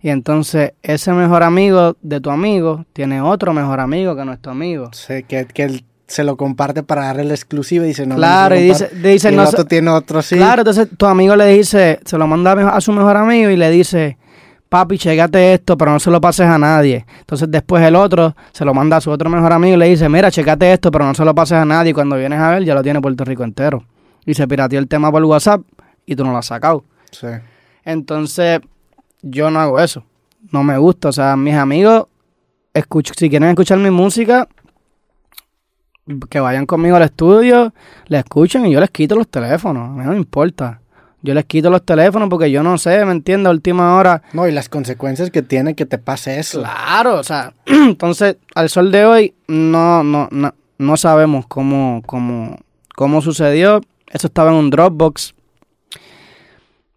Y entonces ese mejor amigo de tu amigo tiene otro mejor amigo que nuestro amigo. Sí, que, que él se lo comparte para darle la exclusiva y dice, no, claro, y dice, dice Y el no, otro tiene otro, sí. Claro, entonces tu amigo le dice, se lo manda a su mejor amigo y le dice, papi, checate esto, pero no se lo pases a nadie. Entonces después el otro se lo manda a su otro mejor amigo y le dice, mira, checate esto, pero no se lo pases a nadie. Y cuando vienes a ver, ya lo tiene Puerto Rico entero. Y se pirateó el tema por WhatsApp y tú no lo has sacado. Sí. Entonces, yo no hago eso. No me gusta. O sea, mis amigos, escucho, si quieren escuchar mi música, que vayan conmigo al estudio, la escuchen y yo les quito los teléfonos. A mí no me importa. Yo les quito los teléfonos porque yo no sé, ¿me entiendes? A última hora. No, y las consecuencias que tiene que te pase eso. Claro, o sea, <clears throat> entonces, al sol de hoy, no, no, no, no sabemos cómo, cómo, cómo sucedió. Eso estaba en un Dropbox.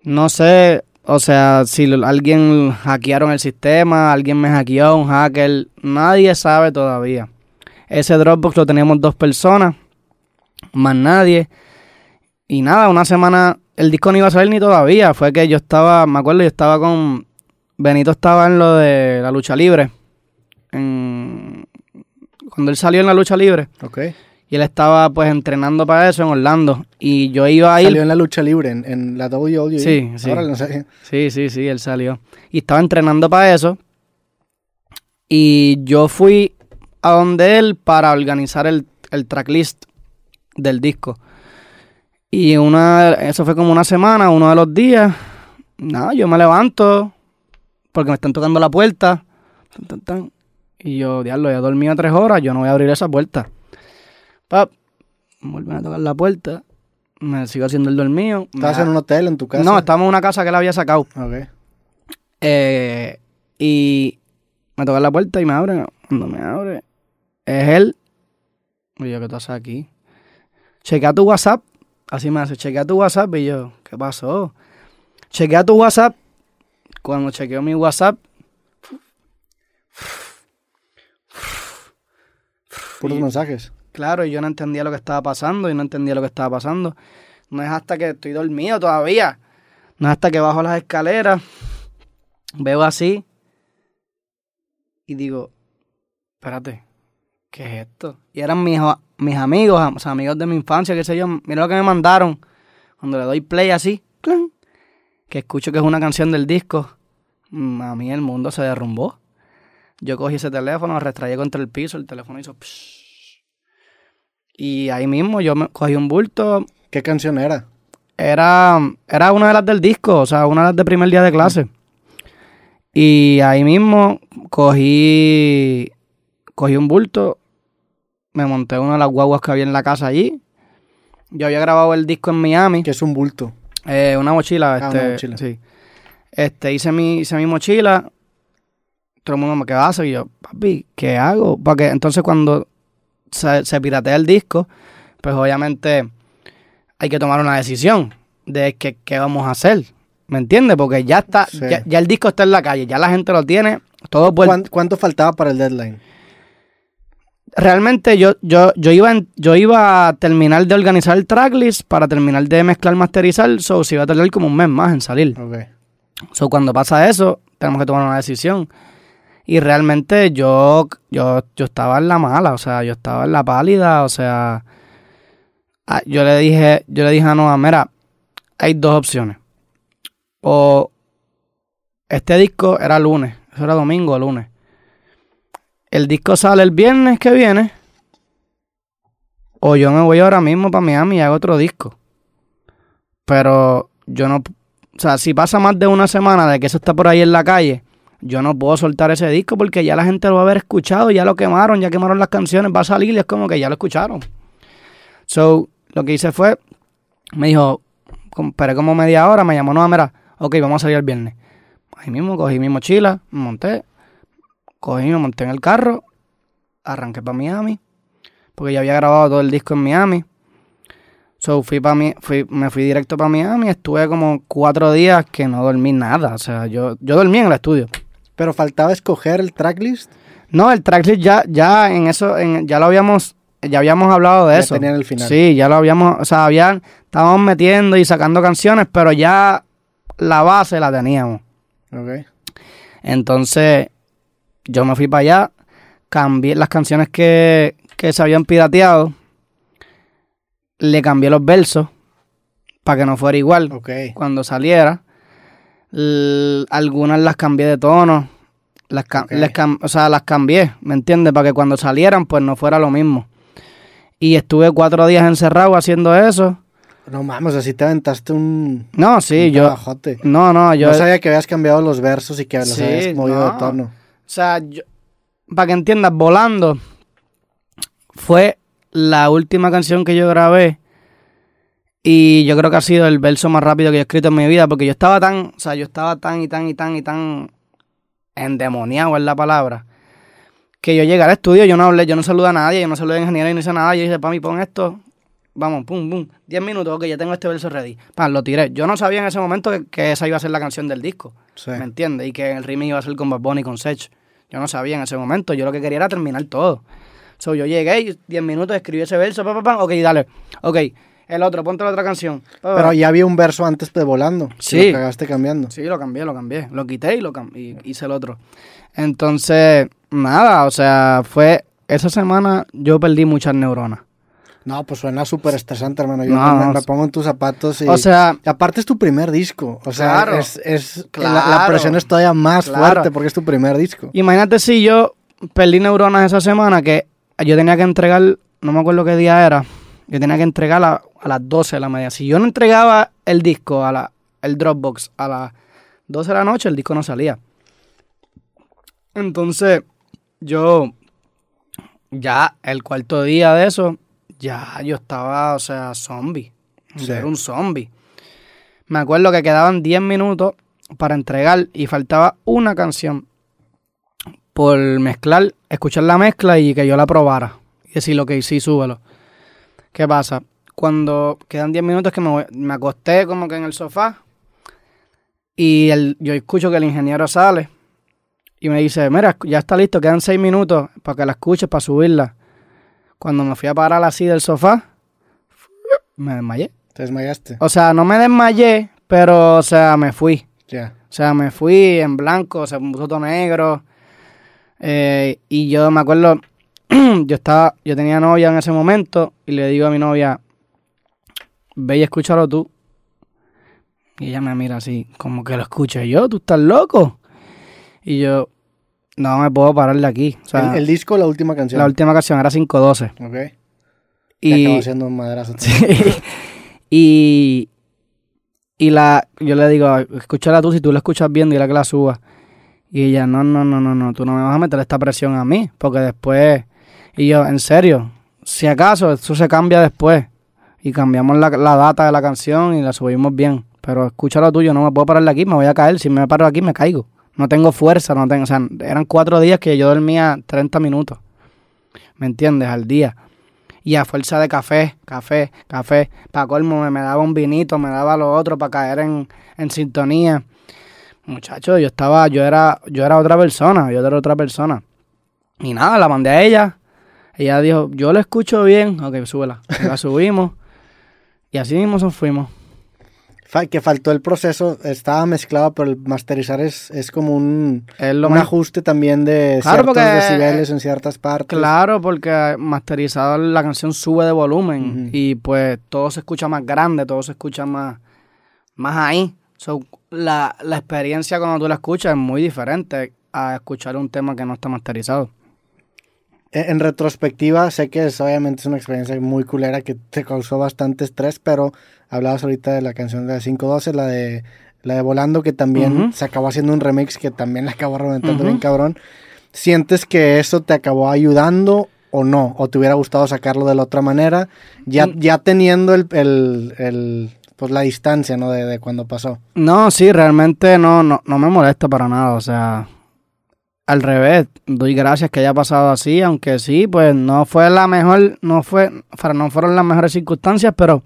No sé, o sea, si alguien hackearon el sistema, alguien me hackeó, un hacker, nadie sabe todavía. Ese Dropbox lo teníamos dos personas, más nadie. Y nada, una semana, el disco no iba a salir ni todavía. Fue que yo estaba, me acuerdo, yo estaba con, Benito estaba en lo de la lucha libre. En- cuando él salió en la lucha libre, Ok. Y él estaba pues entrenando para eso en Orlando. Y yo iba a ir... Salió en la lucha libre, en, en la WWE. Sí, sí. Ahora no sé. Sí, sí, sí, él salió. Y estaba entrenando para eso. Y yo fui a donde él para organizar el, el tracklist del disco. Y una, eso fue como una semana, uno de los días. Nada, yo me levanto porque me están tocando la puerta. Tan, tan, tan. Y yo, diablo, ya dormí a tres horas, yo no voy a abrir esa puerta. Pap, me vuelven a tocar la puerta. Me sigo haciendo el dormido. ¿Estabas en un hotel en tu casa? No, estábamos en una casa que él había sacado. Ok. Eh, y me toca la puerta y me abre. Cuando me abre, es él. Y yo, ¿qué tú haces aquí? Chequea tu WhatsApp. Así me hace, chequea tu WhatsApp. Y yo, ¿qué pasó? Chequea tu WhatsApp. Cuando chequeo mi WhatsApp, Puros mensajes. claro, y yo no entendía lo que estaba pasando y no entendía lo que estaba pasando. No es hasta que estoy dormido todavía. No es hasta que bajo las escaleras, veo así y digo, espérate, ¿qué es esto? Y eran mis, mis amigos, o sea, amigos de mi infancia, qué sé yo. Mira lo que me mandaron. Cuando le doy play así, ¡clan! que escucho que es una canción del disco, mm, a mí el mundo se derrumbó. Yo cogí ese teléfono, lo retraí contra el piso, el teléfono hizo... psh. Y ahí mismo yo me cogí un bulto, ¿Qué canción era? era, era una de las del disco, o sea, una de las de primer día de clase. Y ahí mismo cogí, cogí un bulto, me monté una de las guaguas que había en la casa allí. Yo había grabado el disco en Miami, Que es un bulto. eh, una mochila, Ah, este, una mochila. sí. Este, hice mi, hice mi mochila, todo el mundo me quedaba y yo, papi, ¿qué hago? Porque entonces cuando se, se piratea el disco, pues obviamente hay que tomar una decisión de que, qué vamos a hacer. ¿Me entiendes? Porque ya está, Sí. ya, ya el disco está en la calle, ya la gente lo tiene, todo ¿Cuán- ¿Cuánto faltaba para el deadline? Realmente yo, yo, yo iba en- yo iba a terminar de organizar el tracklist para terminar de mezclar, masterizar, so si iba a tardar como un mes más en salir. Ok. So, cuando pasa eso, tenemos que tomar una decisión. Y realmente yo, yo, yo estaba en la mala, o sea, yo estaba en la pálida, o sea, yo le dije, yo le dije a Noah, mira, hay dos opciones. O este disco era lunes, eso era domingo o lunes. El disco sale el viernes que viene. O yo me voy ahora mismo para Miami y hago otro disco. Pero yo no, o sea, si pasa más de una semana de que eso está por ahí en la calle, yo no puedo soltar ese disco porque ya la gente lo va a haber escuchado, ya lo quemaron, ya quemaron las canciones, va a salir y es como que ya lo escucharon. So, lo que hice fue, me dijo, esperé como media hora, me llamó, no, mira, ok, vamos a salir el viernes. Ahí mismo cogí mi mochila, me monté, cogí, me monté en el carro, arranqué para Miami, porque ya había grabado todo el disco en Miami. So, fui pa mi, fui, me fui directo para Miami, estuve como cuatro días que no dormí nada, o sea, yo, yo dormí en el estudio. Pero faltaba escoger el tracklist. No, el tracklist ya, ya en eso, en, ya lo habíamos, ya habíamos hablado de Ya eso. tenían el final. Sí, ya lo habíamos, o sea, habían, estábamos metiendo y sacando canciones, pero ya la base la teníamos. Ok. Entonces, yo me fui para allá, cambié las canciones que, que se habían pirateado, le cambié los versos para que no fuera igual cuando saliera. L- algunas las cambié de tono, las, ca- Ok. les o sea, las cambié, ¿me entiendes? Para que cuando salieran, pues no fuera lo mismo. Y estuve cuatro días encerrado haciendo eso. No mames, así te aventaste un, No, sí, un yo... trabajote. No, no, yo... no sabía que habías cambiado los versos y que los Sí, habías movido no. de tono. O sea, yo- para que entiendas, Volando fue la última canción que yo grabé y yo creo que ha sido el verso más rápido que he escrito en mi vida porque yo estaba tan, o sea, yo estaba tan y tan y tan y tan endemoniado en la palabra que yo llegué al estudio, yo no hablé, yo no saludé a nadie, yo no saludé a ingeniero y no hice nada, yo dije, para mí pon esto, vamos, pum, pum, 10 minutos, ok, ya tengo este verso ready, Pam, lo tiré. Yo no sabía en ese momento que, que esa iba a ser la canción del disco. Sí. ¿Me entiendes? Y que el remix iba a ser con Bad Bunny y con Sech. Yo no sabía en ese momento. Yo lo que quería era terminar todo. So, yo llegué y 10 minutos escribí ese verso. Pa, pa, pa, ok, dale. Ok, el otro, ponte la otra canción. Pa, Pero ya había un verso antes de volando. Sí. Sí. Lo cagaste cambiando. Sí, lo cambié, lo cambié. Lo quité y lo y hice el otro. Entonces, nada, o sea, fue. Esa semana yo perdí muchas neuronas. No, pues suena súper estresante, hermano. Yo No, me, pongo en tus zapatos y... O sea, aparte es tu primer disco. O sea, Claro. es, es- Claro. la, la presión es todavía más Claro. fuerte porque es tu primer disco. imagínate si yo perdí neuronas esa semana que yo tenía que entregar, no me acuerdo qué día era, yo tenía que entregar a, a las 12 de la media. Si yo no entregaba el disco a la, el Dropbox a las 12 de la noche, el disco no salía. Entonces, yo ya el cuarto día de eso, ya yo estaba, o sea, zombie. Yo Sí. Era un zombie. Me acuerdo que quedaban 10 minutos para entregar y faltaba una canción por mezclar, escuchar la mezcla y que yo la probara. Y decir lo que sí, súbelo. ¿Qué pasa? Cuando quedan 10 minutos que me, voy- me acosté como que en el sofá y el, yo escucho que el ingeniero sale y me dice, mira, ya está listo, quedan 6 minutos para que la escuches, para subirla. Cuando me fui a parar así del sofá, me desmayé. Te desmayaste. O sea, no me desmayé, pero, o sea, me fui. Ya. O sea, me fui en blanco, se puso todo negro. Eh, y yo me acuerdo, <clears throat> yo estaba, yo tenía novia en ese momento y le digo a mi novia, ve y escúchalo tú. Y ella me mira así, como que lo escuché yo, tú estás loco. Y yo, no me puedo parar de aquí. O sea, el, el disco o la última canción. la última canción era 512. Ok. Y acabó siendo un madrazo. <laughs> y, y la, yo le digo, escúchala tú, si tú la escuchas bien, dile que la suba. Y ella, no, no, no, no, no, tú no me vas a meter esta presión a mí, porque después, y yo, en serio, si acaso, eso se cambia después. Y cambiamos la, la data de la canción y la subimos bien. Pero escúchalo tú, yo no me puedo parar de aquí, me voy a caer. Si me paro aquí, me caigo. No tengo fuerza, no tengo, o sea, eran cuatro días que yo dormía 30 minutos. ¿Me entiendes? Al día. Y a fuerza de café, café, café. Para colmo me, me daba un vinito, me daba lo otro para caer en, en sintonía. Muchacho, yo estaba, yo era, yo era otra persona, yo era otra persona. Y nada, la mandé a ella. Ella dijo, yo la escucho bien. Ok, súbela. La subimos. Y así mismo nos fuimos. Que faltó el proceso, estaba mezclado, pero el masterizar es, es como un, Es lo un más ajuste también de Claro, ciertos decibeles en ciertas partes. Claro, porque masterizado la canción sube de volumen y pues todo se escucha más grande, todo se escucha más, más ahí. So, la, la experiencia cuando tú la escuchas es muy diferente a escuchar un tema que no está masterizado. En, en retrospectiva, sé que es, obviamente es una experiencia muy culera que te causó bastante estrés, pero hablabas ahorita de la canción de la 512, la de la de Volando, que también Ujú. se acabó haciendo un remix que también la acabó reventando Ujú. bien cabrón. ¿Sientes que eso te acabó ayudando o no? ¿O te hubiera gustado sacarlo de la otra manera? Ya, Mm. ya teniendo el, el- el, pues la distancia, ¿no? De, de cuando pasó. No, sí, realmente no, no, no me molesta para nada. O sea, al revés, doy gracias que haya pasado así, aunque sí, pues no fue la mejor, no fue- no fueron las mejores circunstancias, pero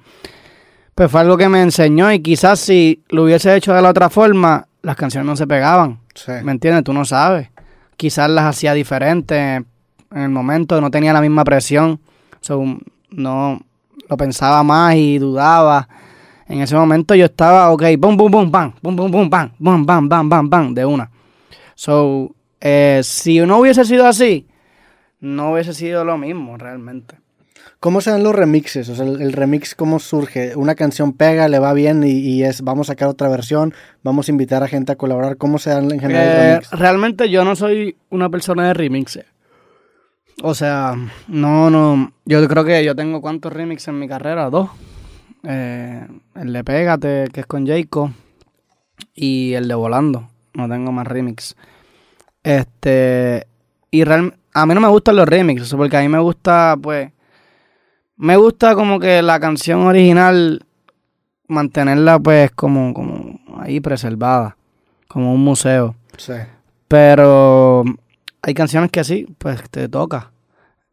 pues fue algo que me enseñó y quizás si lo hubiese hecho de la otra forma, las canciones no se pegaban. Sí. ¿Me entiendes? Tú no sabes. Quizás las hacía diferentes en el momento, no tenía la misma presión. So, no lo pensaba más y dudaba. En ese momento yo estaba, ok, boom, boom, boom, bam, boom, boom, boom, bam, bam, bam, bam, bam, bam, de una. So, eh, si no hubiese sido así, no hubiese sido lo mismo realmente. ¿Cómo se dan los remixes? O sea, el, el remix, ¿cómo surge? Una canción pega, le va bien y, y es, vamos a sacar otra versión, vamos a invitar a gente a colaborar. ¿Cómo se dan en general Eh, los remixes? realmente yo no soy una persona de remixes. O sea, no, no. Yo creo que yo tengo cuántos remixes en mi carrera, dos. Eh, el de Pégate, que es con Jayco, y el de Volando. No tengo más remix. Este, y real, a mí no me gustan los remixes, porque a mí me gusta, pues, me gusta como que la canción original mantenerla, pues, como, como ahí preservada, como un museo. Sí. Pero hay canciones que sí, pues te toca.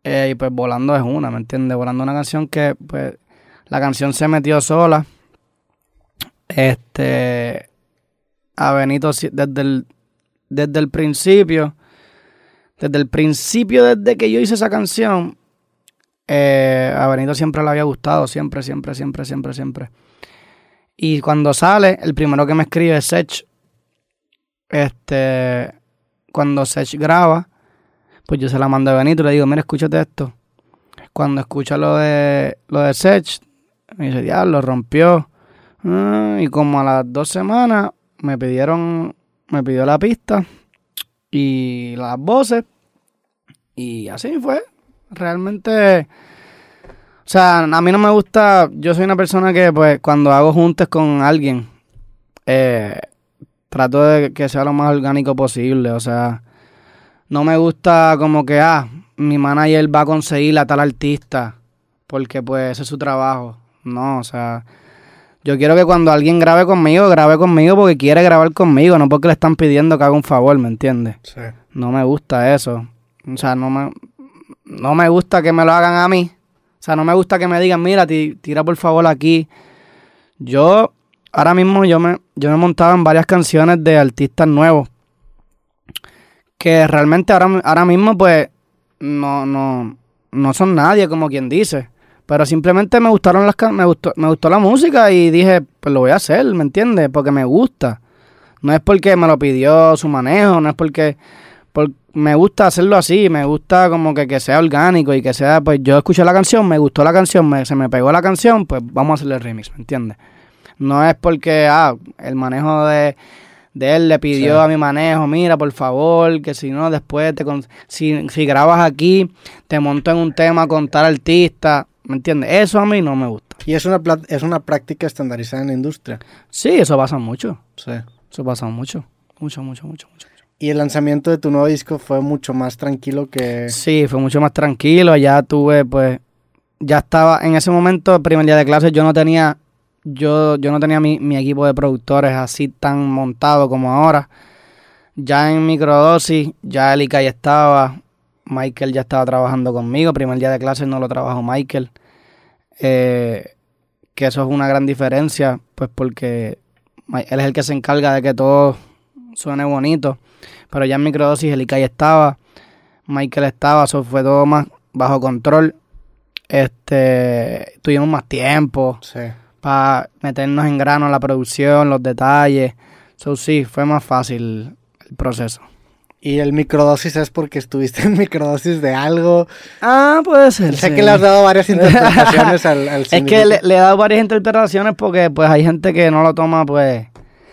Eh, y pues Volando es una, ¿me entiendes? Volando es una canción que, pues, la canción se metió sola. Este, a Benito desde el, desde el principio, desde el principio, desde que yo hice esa canción, eh, a Benito siempre le había gustado, siempre, siempre, siempre, siempre, siempre. Y cuando sale, el primero que me escribe es Sech. Este, cuando Sech graba, pues yo se la mando a Benito y le digo, mira, escúchate esto. Cuando escucha lo de lo de Sech, me dice, diablo, rompió. Ah, y como a las dos semanas me pidieron, me pidió la pista y las voces. Y así fue. Realmente, o sea, a mí no me gusta, yo soy una persona que pues cuando hago juntes con alguien, eh, trato de que sea lo más orgánico posible. O sea, no me gusta como que, ah, mi manager va a conseguir a tal artista porque pues ese es su trabajo. No, o sea, yo quiero que cuando alguien grabe conmigo, grabe conmigo porque quiere grabar conmigo, no porque le están pidiendo que haga un favor, ¿me entiendes? Sí. No me gusta eso. O sea, no me, no me gusta que me lo hagan a mí. O sea, no me gusta que me digan, mira, ti- tira por favor aquí. Yo, ahora mismo, yo me, yo me he montado en varias canciones de artistas nuevos. Que realmente ahora, ahora mismo, pues, no, no, no son nadie, como quien dice. Pero simplemente me gustaron las me gustó, me gustó la música y dije, pues lo voy a hacer, ¿me entiendes? Porque me gusta. No es porque me lo pidió su manejo, no es porque por- me gusta hacerlo así, me gusta como que, que sea orgánico y que sea, pues yo escuché la canción, me gustó la canción, me, se me pegó la canción, pues vamos a hacerle el remix, ¿me entiendes? No es porque, ah, el manejo de, de él le pidió Sí. a mi manejo, mira, por favor, que si no, después, te con- si, si grabas aquí, te monto en un tema con tal artista, ¿me entiendes? Eso a mí no me gusta. Y es una, es una práctica estandarizada en la industria. Sí, eso pasa mucho, Sí. eso pasa mucho, mucho, mucho, mucho, mucho. Y el lanzamiento de tu nuevo disco fue mucho más tranquilo que... Sí, fue mucho más tranquilo. Ya tuve, pues, ya estaba en ese momento, el primer día de clase, yo no tenía, yo, yo no tenía mi, mi equipo de productores así tan montado como ahora. Ya en microdosis, ya Eli ya estaba, Michael ya estaba trabajando conmigo. Primer día de clase no lo trabajó Michael. Eh, que eso es una gran diferencia, pues porque él es el que se encarga de que todo suene bonito. Pero ya en microdosis el ya estaba. Michael estaba, eso fue todo más bajo control. Este, tuvimos más tiempo Sí. para meternos en grano en la producción, los detalles. So, sí, fue más fácil el proceso. Y el microdosis es porque estuviste en microdosis de algo. Ah, puede ser. Sé sí. que le has dado varias <laughs> interpretaciones al, al Es que le, le he dado varias interpretaciones porque pues hay gente que no lo toma pues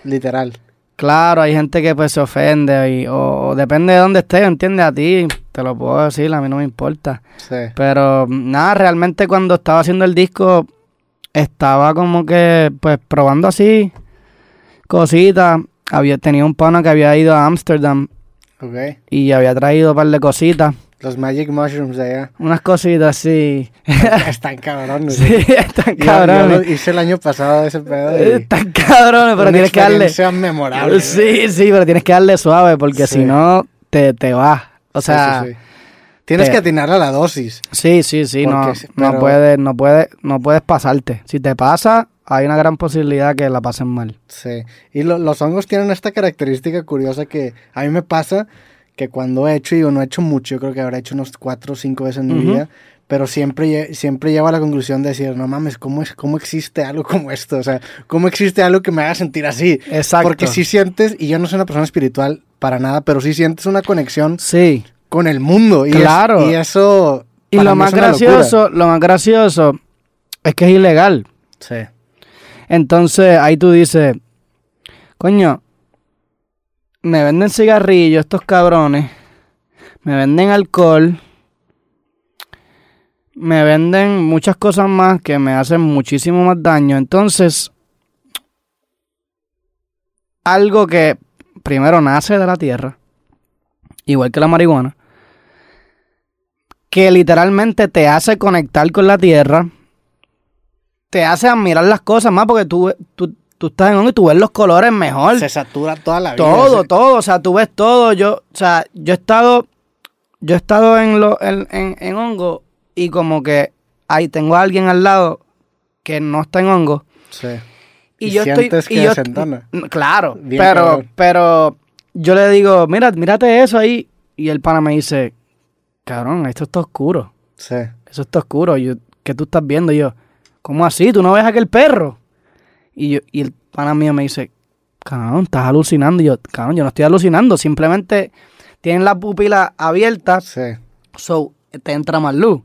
Literal. Claro, hay gente que pues se ofende y, o, o depende de dónde estés, ¿entiendes? A ti te lo puedo decir, a mí no me importa. Sí. Pero nada, realmente cuando estaba haciendo el disco, estaba como que, pues, probando así cositas. Había, tenía un pana que había ido a Ámsterdam y había traído un par de cositas. Los Magic Mushrooms de allá. Unas cositas así. Están cabrones. <laughs> sí, están Yo- yo cabrones. lo hice el año pasado ese pedo. y Están cabrones, pero una tienes que darle. experiencia memorable. Sí, sí, pero tienes que darle suave porque Sí. si no, te, te vas. O sea, sí, sí. Tienes te- que atinar a la dosis. Sí, sí, sí, no, Porque no pero- puedes, no puedes, no puedes pasarte. Si te pasa, hay una gran posibilidad que la pasen mal. Sí. Y lo- los hongos tienen esta característica curiosa que a mí me pasa que cuando he hecho, y digo, no he hecho mucho, yo creo que habré hecho unos cuatro o cinco veces en mi vida, pero siempre, siempre llego a la conclusión de decir, no mames, ¿cómo, es, ¿cómo existe algo como esto? O sea, ¿cómo existe algo que me haga sentir así? Exacto. Porque si sientes, y yo no soy una persona espiritual para nada, pero sí sientes una conexión Sí. con el mundo. Y es- Claro. y eso... Y lo más locura. gracioso, lo más gracioso es que es ilegal. Sí. Entonces ahí tú dices, coño, me venden cigarrillos estos cabrones, me venden alcohol, me venden muchas cosas más que me hacen muchísimo más daño. Entonces, algo que primero nace de la tierra, igual que la marihuana, que literalmente te hace conectar con la tierra, te hace admirar las cosas más porque tú, tú estás en hongo y tú ves los colores mejor. Se satura toda la vida. Todo, todo, o sea, tú ves todo. Yo, o sea, yo he estado, yo he estado en lo, en, en, en hongo y como que ahí tengo a alguien al lado que no está en hongo. Sí. Y, Y yo estoy, sientes y que yo, claro, Bien pero, cabrón. pero yo le digo, mira, mírate eso ahí. Y el pana me dice, cabrón, esto está oscuro. Sí. Eso está oscuro. Yo, ¿Qué tú estás viendo? Y yo, ¿cómo así? ¿Tú no ves aquel perro? Y, yo, y el pana mío me dice, cabrón, estás alucinando. Y yo, cabrón, yo no estoy alucinando. Simplemente tienen la pupila abierta, Sí. so te entra más luz.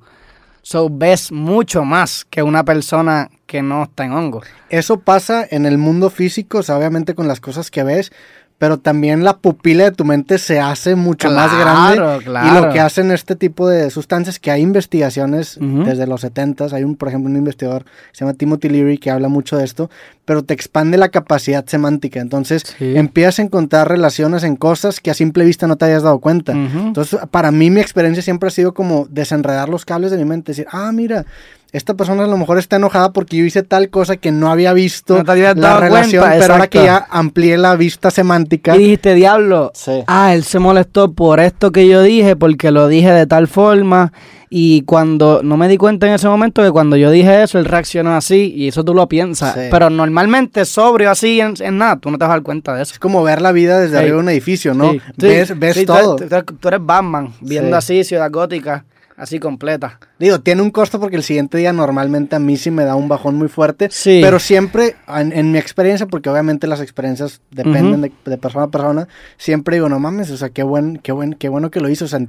So ves mucho más que una persona que no está en hongo. Eso pasa en el mundo físico, o sea, obviamente con las cosas que ves, pero también la pupila de tu mente se hace mucho más grande. Y lo que hacen este tipo de sustancias, que hay investigaciones desde los 70 hay un, por ejemplo, un investigador, se llama Timothy Leary, que habla mucho de esto, pero te expande la capacidad semántica. Entonces empiezas a encontrar relaciones en cosas que a simple vista no te hayas dado cuenta. Entonces, para mí mi experiencia siempre ha sido como desenredar los cables de mi mente, decir, ah, mira, esta persona a lo mejor está enojada porque yo hice tal cosa que no había visto la relación, pero ahora que ya amplié la vista semántica. Y dijiste, diablo, ah, él se molestó por esto que yo dije, porque lo dije de tal forma. Y cuando no me di cuenta en ese momento que cuando yo dije eso, él reaccionó así, y eso tú lo piensas. Pero normalmente sobrio así en, nada, tú no te vas a dar cuenta de eso. Es como ver la vida desde arriba de un edificio, ¿no? Ves, ves todo. Tú, eres Batman, viendo así Ciudad Gótica así completa. Digo, tiene un costo porque el siguiente día normalmente a mí sí me da un bajón muy fuerte. Sí. Pero siempre, en, mi experiencia, porque obviamente las experiencias dependen de, persona a persona, siempre digo, no mames, o sea, qué buen, qué buen, qué bueno que lo hizo. O sea,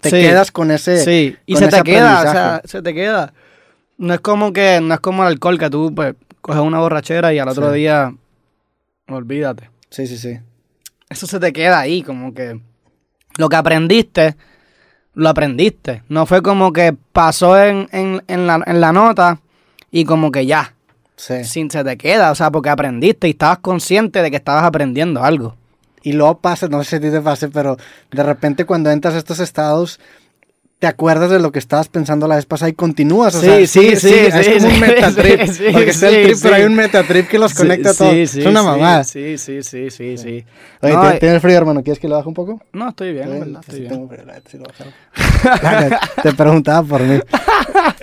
te quedas con ese. Sí, y se te queda, o sea, se te queda. No es como que, no es como el alcohol que tú pues coges una borrachera y al otro día olvídate. Sí, sí, sí. Eso se te queda ahí, como que lo que aprendiste lo aprendiste. No fue como que pasó en, la, nota y como que ya. Sí. Sin se te queda, o sea, porque aprendiste y estabas consciente de que estabas aprendiendo algo. Y luego pasa, no sé si te pase, pero de repente cuando entras a estos estados, te acuerdas de lo que estabas pensando la vez pasada y continúas. O sí, sí, sí, Es como un metatrip. porque es el trip, pero hay un metatrip que los conecta a todos. es una mamada. Sí, sí, sí, sí, sí. Oye, ¿tienes frío, hermano? ¿Quieres que lo baje un poco? No, estoy bien, verdad. Estoy bien. <laughs> te preguntaba por mí.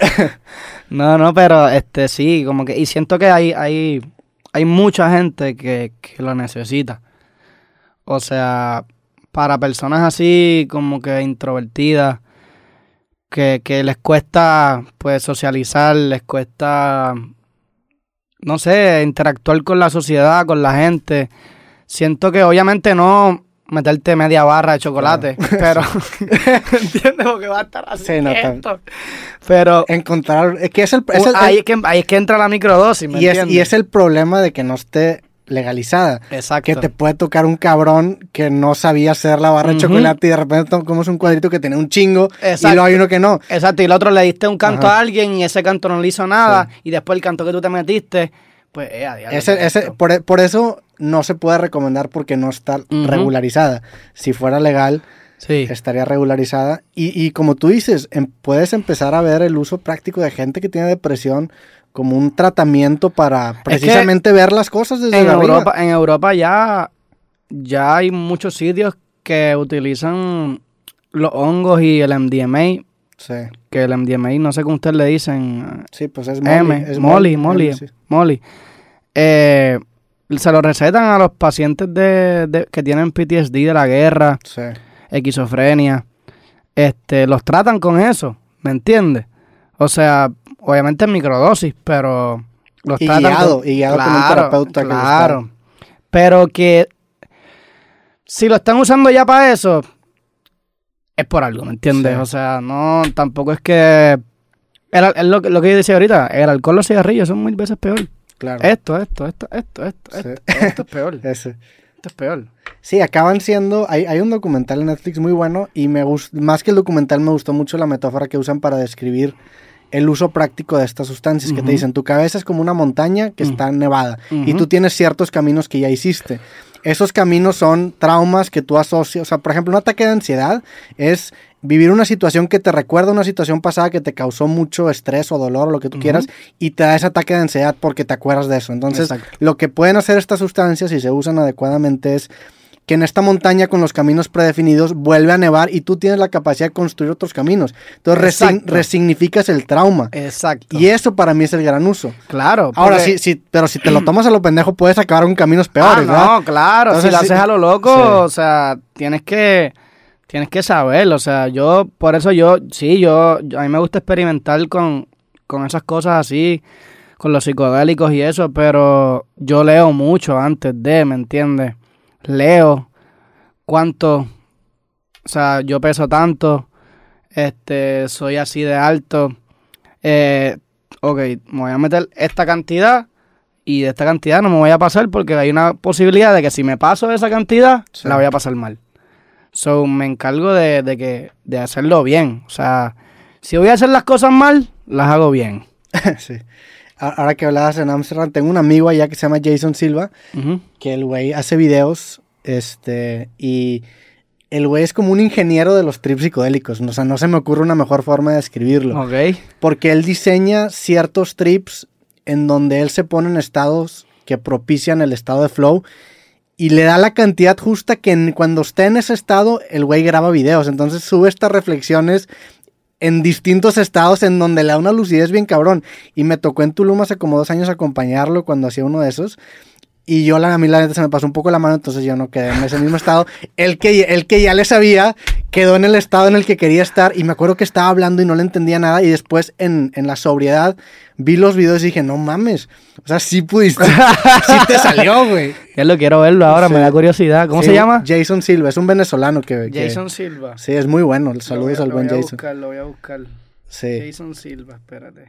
<laughs> no, no, pero este sí, como que. Y siento que hay, hay, hay mucha gente que, que lo necesita. O sea, para personas así, como que introvertidas que, que les cuesta pues socializar, les cuesta, no sé, interactuar con la sociedad, con la gente. Siento que obviamente no meterte media barra de chocolate, <laughs> pero <laughs> entiendes porque va a estar así. Sí, no, pero encontrar es que es el, ahí, es que, ahí es que entra la microdosis, ¿me y es, y es el problema de que no esté legalizada. Exacto. Que te puede tocar un cabrón que no sabía hacer la barra de chocolate y de repente comes un cuadrito que tiene un chingo y luego hay uno que no. Exacto, y el otro le diste un canto a alguien y ese canto no le hizo nada y después el canto que tú te metiste, pues eh, ese, ese, por, eso no se puede recomendar porque no está regularizada. Si fuera legal, sí. estaría regularizada. Y, y como tú dices, em, puedes empezar a ver el uso práctico de gente que tiene depresión como un tratamiento para precisamente ver las cosas desde en Europa. En Europa ya, ya hay muchos sitios que utilizan los hongos y el MDMA. Sí. Que el MDMA, no sé cómo ustedes le dicen. Sí, pues es Molly. es Molly, Molly. Molly. Eh, se lo recetan a los pacientes de, que tienen PTSD de la guerra, sí. esquizofrenia. Este, los tratan con eso, ¿me entiendes? O sea, obviamente en microdosis, pero los y guiado, y guiado con un terapeuta claro. pero que si lo están usando ya para eso, es por algo, ¿me entiendes? O sea, no, tampoco es que... es lo, lo, que yo decía ahorita, el alcohol, los cigarrillos son mil veces peor. Claro. Esto, esto, esto, esto, esto, esto, es peor. <laughs> Esto es peor. Sí, acaban siendo. Hay, hay un documental en Netflix muy bueno y me gusta. Más que el documental, me gustó mucho la metáfora que usan para describir el uso práctico de estas sustancias que te dicen, tu cabeza es como una montaña que está nevada y tú tienes ciertos caminos que ya hiciste. Esos caminos son traumas que tú asocias, o sea, por ejemplo, un ataque de ansiedad es vivir una situación que te recuerda una situación pasada que te causó mucho estrés o dolor o lo que tú quieras y te da ese ataque de ansiedad porque te acuerdas de eso. Entonces, lo que pueden hacer estas sustancias si se usan adecuadamente es que en esta montaña con los caminos predefinidos vuelve a nevar y tú tienes la capacidad de construir otros caminos. Entonces resignificas el trauma. Exacto. Y eso para mí es el gran uso. Claro. Ahora sí, sí, pero si te lo tomas a lo pendejo puedes acabar con caminos peores, ah, No, claro. si lo haces a lo loco, o sea, tienes que tienes que saberlo. O sea, yo, por eso yo, sí, yo, a mí me gusta experimentar con, con esas cosas así, con los psicodélicos y eso, pero yo leo mucho antes de, ¿me entiendes? Leo cuánto, o sea, yo peso tanto, este, soy así de alto, eh, ok, me voy a meter esta cantidad y de esta cantidad no me voy a pasar porque hay una posibilidad de que si me paso de esa cantidad, Sí. la voy a pasar mal. So, me encargo de, de que, de hacerlo bien. O sea, si voy a hacer las cosas mal, las hago bien. <laughs> sí. Ahora que hablabas en Amsterdam, tengo un amigo allá que se llama Jason Silva, que el güey hace videos, este, y el güey es como un ingeniero de los trips psicodélicos. O sea, no se me ocurre una mejor forma de describirlo. Ok. Porque él diseña ciertos trips en donde él se pone en estados que propician el estado de flow y le da la cantidad justa que en- cuando esté en ese estado el güey graba videos. Entonces sube estas reflexiones en distintos estados en donde le da una lucidez bien cabrón. Y me tocó en Tulum hace como dos años acompañarlo cuando hacía uno de esos. Y yo, la, a mí la neta se me pasó un poco la mano, entonces yo no quedé en ese mismo estado. El que, el que ya le sabía quedó en el estado en el que quería estar. Y me acuerdo que estaba hablando y no le entendía nada. Y después, en, en la sobriedad, vi los videos y dije, no mames. O sea, sí pudiste. <laughs> sí te salió, güey. Ya lo quiero verlo ahora, Sí. me da curiosidad. ¿Cómo Sí, se llama? Jason Silva, es un venezolano que... que- Jason Silva. sí, es muy bueno. Saludos voy a- al lo buen voy a Jason. buscar, lo voy a buscar. Sí. Jason Silva, espérate.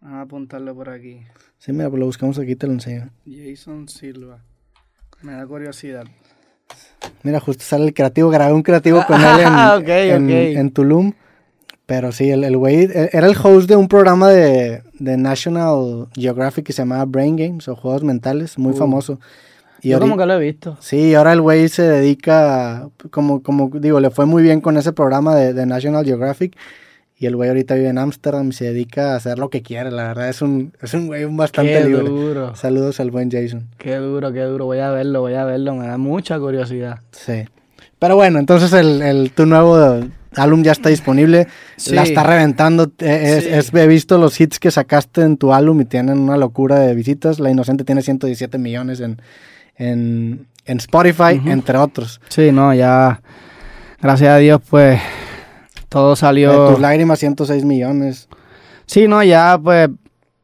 Vamos a apuntarlo por aquí. Sí, mira, pues lo buscamos aquí, te lo enseño. Jason Silva. Me da curiosidad. Mira, justo sale el creativo, grabé un creativo <laughs> con él en, Ah, en- Tulum. Pero sí, el, el güey e- era el host de un programa de, de National Geographic que se llamaba Brain Games o Juegos Mentales, muy Uh. famoso. Y Yo como que lo he visto. Sí, ahora el güey se dedica, como, como digo, le fue muy bien con ese programa de, de National Geographic. Y el güey ahorita vive en Ámsterdam y se dedica a hacer lo que quiere. La verdad es un, es un güey bastante Qué libre. duro. Saludos al buen Jason. Qué duro, qué duro. Voy a verlo, voy a verlo. Me da mucha curiosidad. Sí. Pero bueno, entonces el, el- tu nuevo álbum ya está disponible. Sí. La está reventando. Eh, Es, Sí. es- he visto los hits que sacaste en tu álbum y tienen una locura de visitas. La Inocente tiene 117 millones en, en, en Spotify, entre otros. Sí, no, ya. Gracias a Dios, pues. Todo De salió. tus lágrimas, 106 millones. Sí, no, ya pues,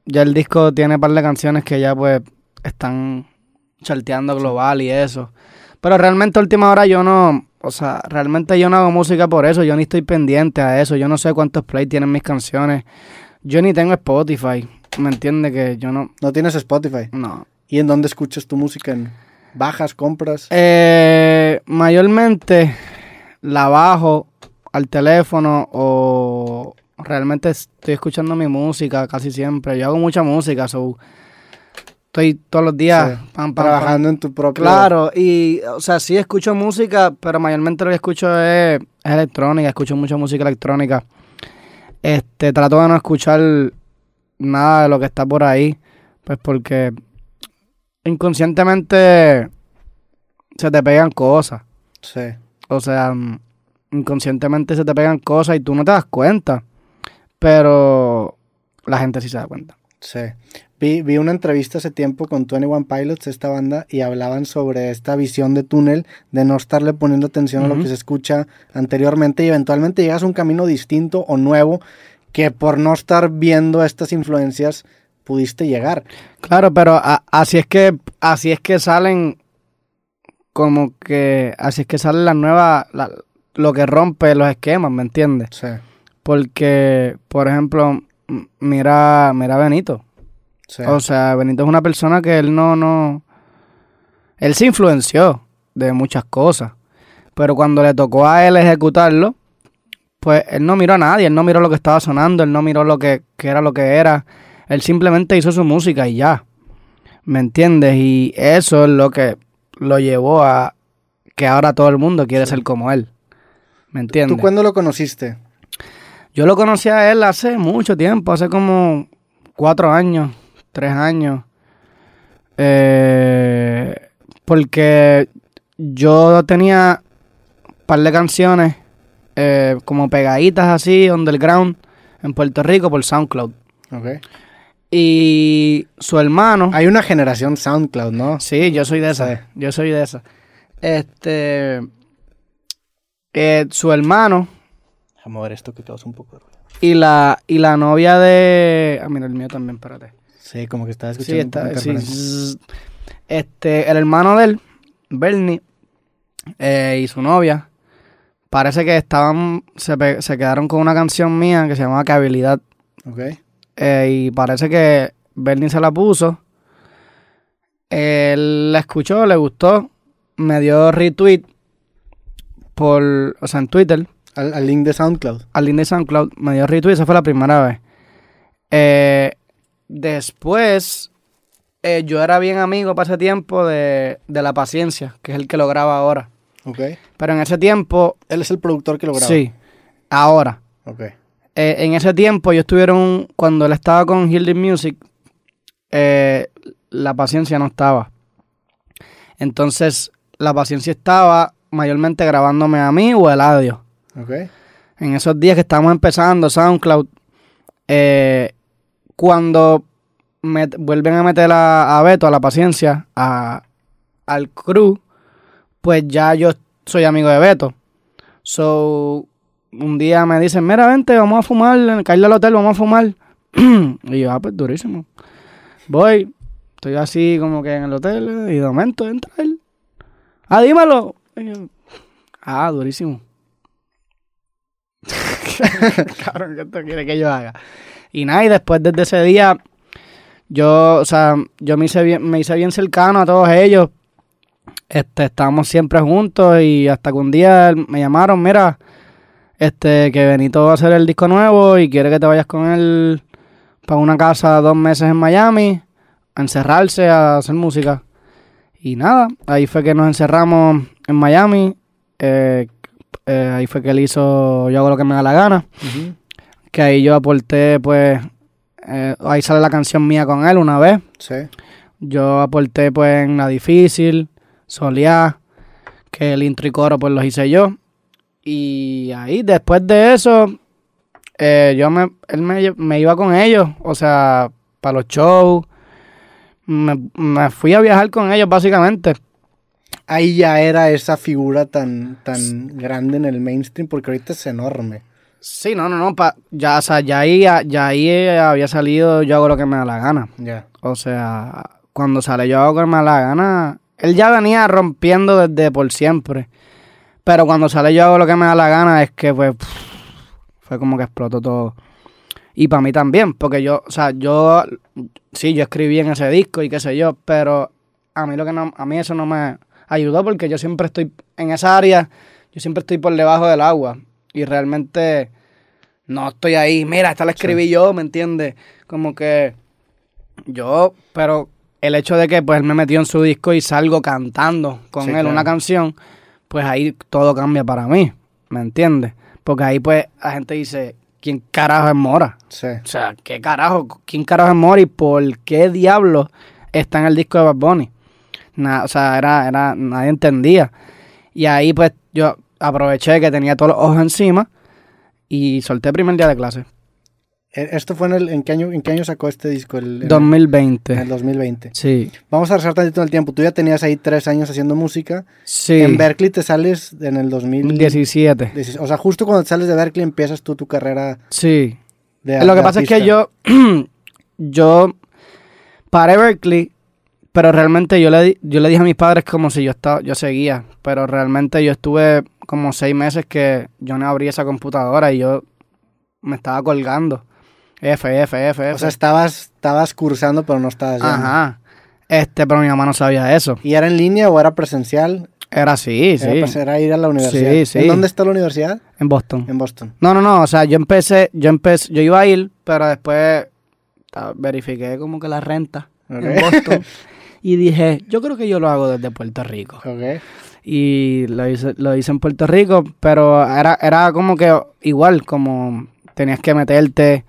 ya el disco tiene un par de canciones que ya pues están charteando global y eso. Pero realmente a última hora yo no, o sea, realmente yo no hago música por eso, yo ni estoy pendiente a eso, yo no sé cuántos play tienen mis canciones, yo ni tengo Spotify, ¿me entiendes? Que yo no, No tienes Spotify. no. ¿Y en dónde escuchas tu música? ¿En bajas, compras? Eh, mayormente la bajo al teléfono o realmente estoy escuchando mi música casi siempre. Yo hago mucha música, so estoy todos los días Sí, pam, pam, pam. Trabajando en tu propio... Claro, y o sea, sí escucho música, pero mayormente lo que escucho es, es electrónica, escucho mucha música electrónica. Este, trato de no escuchar nada de lo que está por ahí, pues porque inconscientemente se te pegan cosas. Sí. O sea, inconscientemente se te pegan cosas y tú no te das cuenta. Pero la gente sí se da cuenta. Sí. Vi, vi una entrevista hace tiempo con 21 Pilots, esta banda, y hablaban sobre esta visión de túnel, de no estarle poniendo atención a lo que se escucha anteriormente y eventualmente llegas a un camino distinto o nuevo que por no estar viendo estas influencias pudiste llegar. Claro, pero a- así es que así es que salen como que así es que salen las nuevas la- lo que rompe los esquemas, ¿me entiendes? Sí, Porque por ejemplo, mira mira Benito. sí. O sea, Benito es una persona que él no, no. Él se influenció de muchas cosas. Pero cuando le tocó a él ejecutarlo, pues él no miró a nadie, él no miró lo que estaba sonando, él no miró lo que, que era lo que era. Él simplemente hizo su música y ya. ¿Me entiendes? Y eso es lo que lo llevó a que ahora todo el mundo quiere ser como él. ¿Me entiendes? ¿Tú cuándo lo conociste? Yo lo conocí a él hace mucho tiempo, hace como cuatro años, tres años. Eh, porque yo tenía un par de canciones eh, como pegaditas así, underground, en Puerto Rico por SoundCloud. Ok. Y su hermano... Hay una generación SoundCloud, ¿no? Sí, yo soy de esa. Sí. Yo soy de esa. Este... eh, su hermano Déjame ver esto que causa un poco de ruido. Y la, y la novia de. Ah, mira, el mío también, espérate. Sí, como que estaba Sí, escuchando poco está. sí. Este, el hermano de él, Bernie, eh, y su novia, parece que estaban. Se, pe- se quedaron con una canción mía que se llamaba Que habilidad. Ok. eh, y parece que Bernie se la puso. Él la escuchó, le gustó, me dio retweet por, o sea, en Twitter, Al, al link de SoundCloud. al link de SoundCloud, me dio retweet, esa fue la primera vez. Eh, después, eh, yo era bien amigo para ese tiempo de, de La Paciencia, que es el que lo graba ahora. Ok. Pero en ese tiempo, Él es el productor que lo graba. sí, ahora. Ok. Eh, en ese tiempo yo estuvieron, cuando él estaba con Hildy Music, la paciencia no estaba. Entonces, la paciencia estaba mayormente grabándome a mí o el audio. Ok. En esos días que estábamos empezando SoundCloud, eh, cuando met- vuelven a meter a, a Beto, a la paciencia, a, al crew, pues ya yo soy amigo de Beto. So, un día me dicen, mira, vente, vamos a fumar, caerle al hotel, vamos a fumar. <clears throat> y yo, ah, pues durísimo. Voy, estoy así como que en el hotel y de momento entra él. Ah, dímelo. <laughs> Ah, durísimo. <laughs> Cabrón, ¿qué esto quiere que yo haga? Y nada, y después desde ese día, yo, o sea, yo me hice bien, me hice bien cercano a todos ellos. Este, estábamos siempre juntos y hasta que un día me llamaron, mira, este, que Benito va a hacer el disco nuevo y quiere que te vayas con él para una casa dos meses en Miami, a encerrarse, a hacer música. Y nada, ahí fue que nos encerramos en Miami. eh, eh, ahí fue que él hizo Yo hago lo que me da la gana. Que ahí yo aporté, pues, eh, ahí sale la canción mía con él una vez. Sí. Yo aporté, pues, en La Difícil, Soleá, que el intro y coro, pues, los hice yo. Y ahí, después de eso, eh, yo me, él me, me iba con ellos, o sea, para los shows. Me, me fui a viajar con ellos, básicamente. Ahí ya era esa figura tan, tan grande en el mainstream porque ahorita es enorme. Sí, no, no, no, pa- ya, o sea, ya ahí, ya ahí había salido Yo hago lo que me da la gana. Ya. O sea, cuando sale Yo hago lo que me da la gana, él ya venía rompiendo desde por siempre. Pero cuando sale Yo hago lo que me da la gana es que pues fue como que explotó todo. Y para mí también, porque yo, o sea, yo sí, yo escribí en ese disco y qué sé yo, pero a mí lo que no, a mí eso no me ayudó porque yo siempre estoy en esa área, yo siempre estoy por debajo del agua y realmente no estoy ahí. Mira, esta la escribí yo, ¿me entiendes? Como que yo, pero el hecho de que pues él me metió en su disco y salgo cantando con Sí, él claro. una canción, pues ahí todo cambia para mí, ¿me entiendes? Porque ahí pues la gente dice, ¿quién carajo es Mora? Sí. O sea, ¿qué carajo? ¿Quién carajo es Mora y por qué diablo está en el disco de Bad Bunny? O sea, era, era, nadie entendía. Y ahí pues yo aproveché que tenía todos los ojos encima y solté el primer día de clase. E- ¿Esto fue en el, en qué año, en qué año sacó este disco? El, en, 2020. en el 2020. Sí. Vamos a regresar tantito en el tiempo. Tú ya tenías ahí tres años haciendo música. Sí. En Berkeley te sales en el 2017. 17. O sea, justo cuando sales de Berkeley empiezas tú tu carrera Sí. de Lo que de pasa es que yo, <clears throat> yo paré Berkeley, pero realmente yo le, yo le dije a mis padres como si yo estaba, yo seguía, pero realmente yo estuve como seis meses que yo no abrí esa computadora y yo me estaba colgando. F, F, F, F. O sea, estabas, estabas cursando, pero no estabas yendo. Ajá. Este, pero mi mamá no sabía eso. ¿Y era en línea o era presencial? Era así, sí. Era, era ir a la universidad. Sí, sí. ¿En dónde está la universidad? En Boston. En Boston. No, no, no, o sea, yo empecé, yo empecé, yo iba a ir, pero después verifiqué como que la renta en. Boston <laughs> y dije, yo creo que yo lo hago desde Puerto Rico. Ok. Y lo hice, lo hice en Puerto Rico, pero era, era como que igual, como tenías que meterte,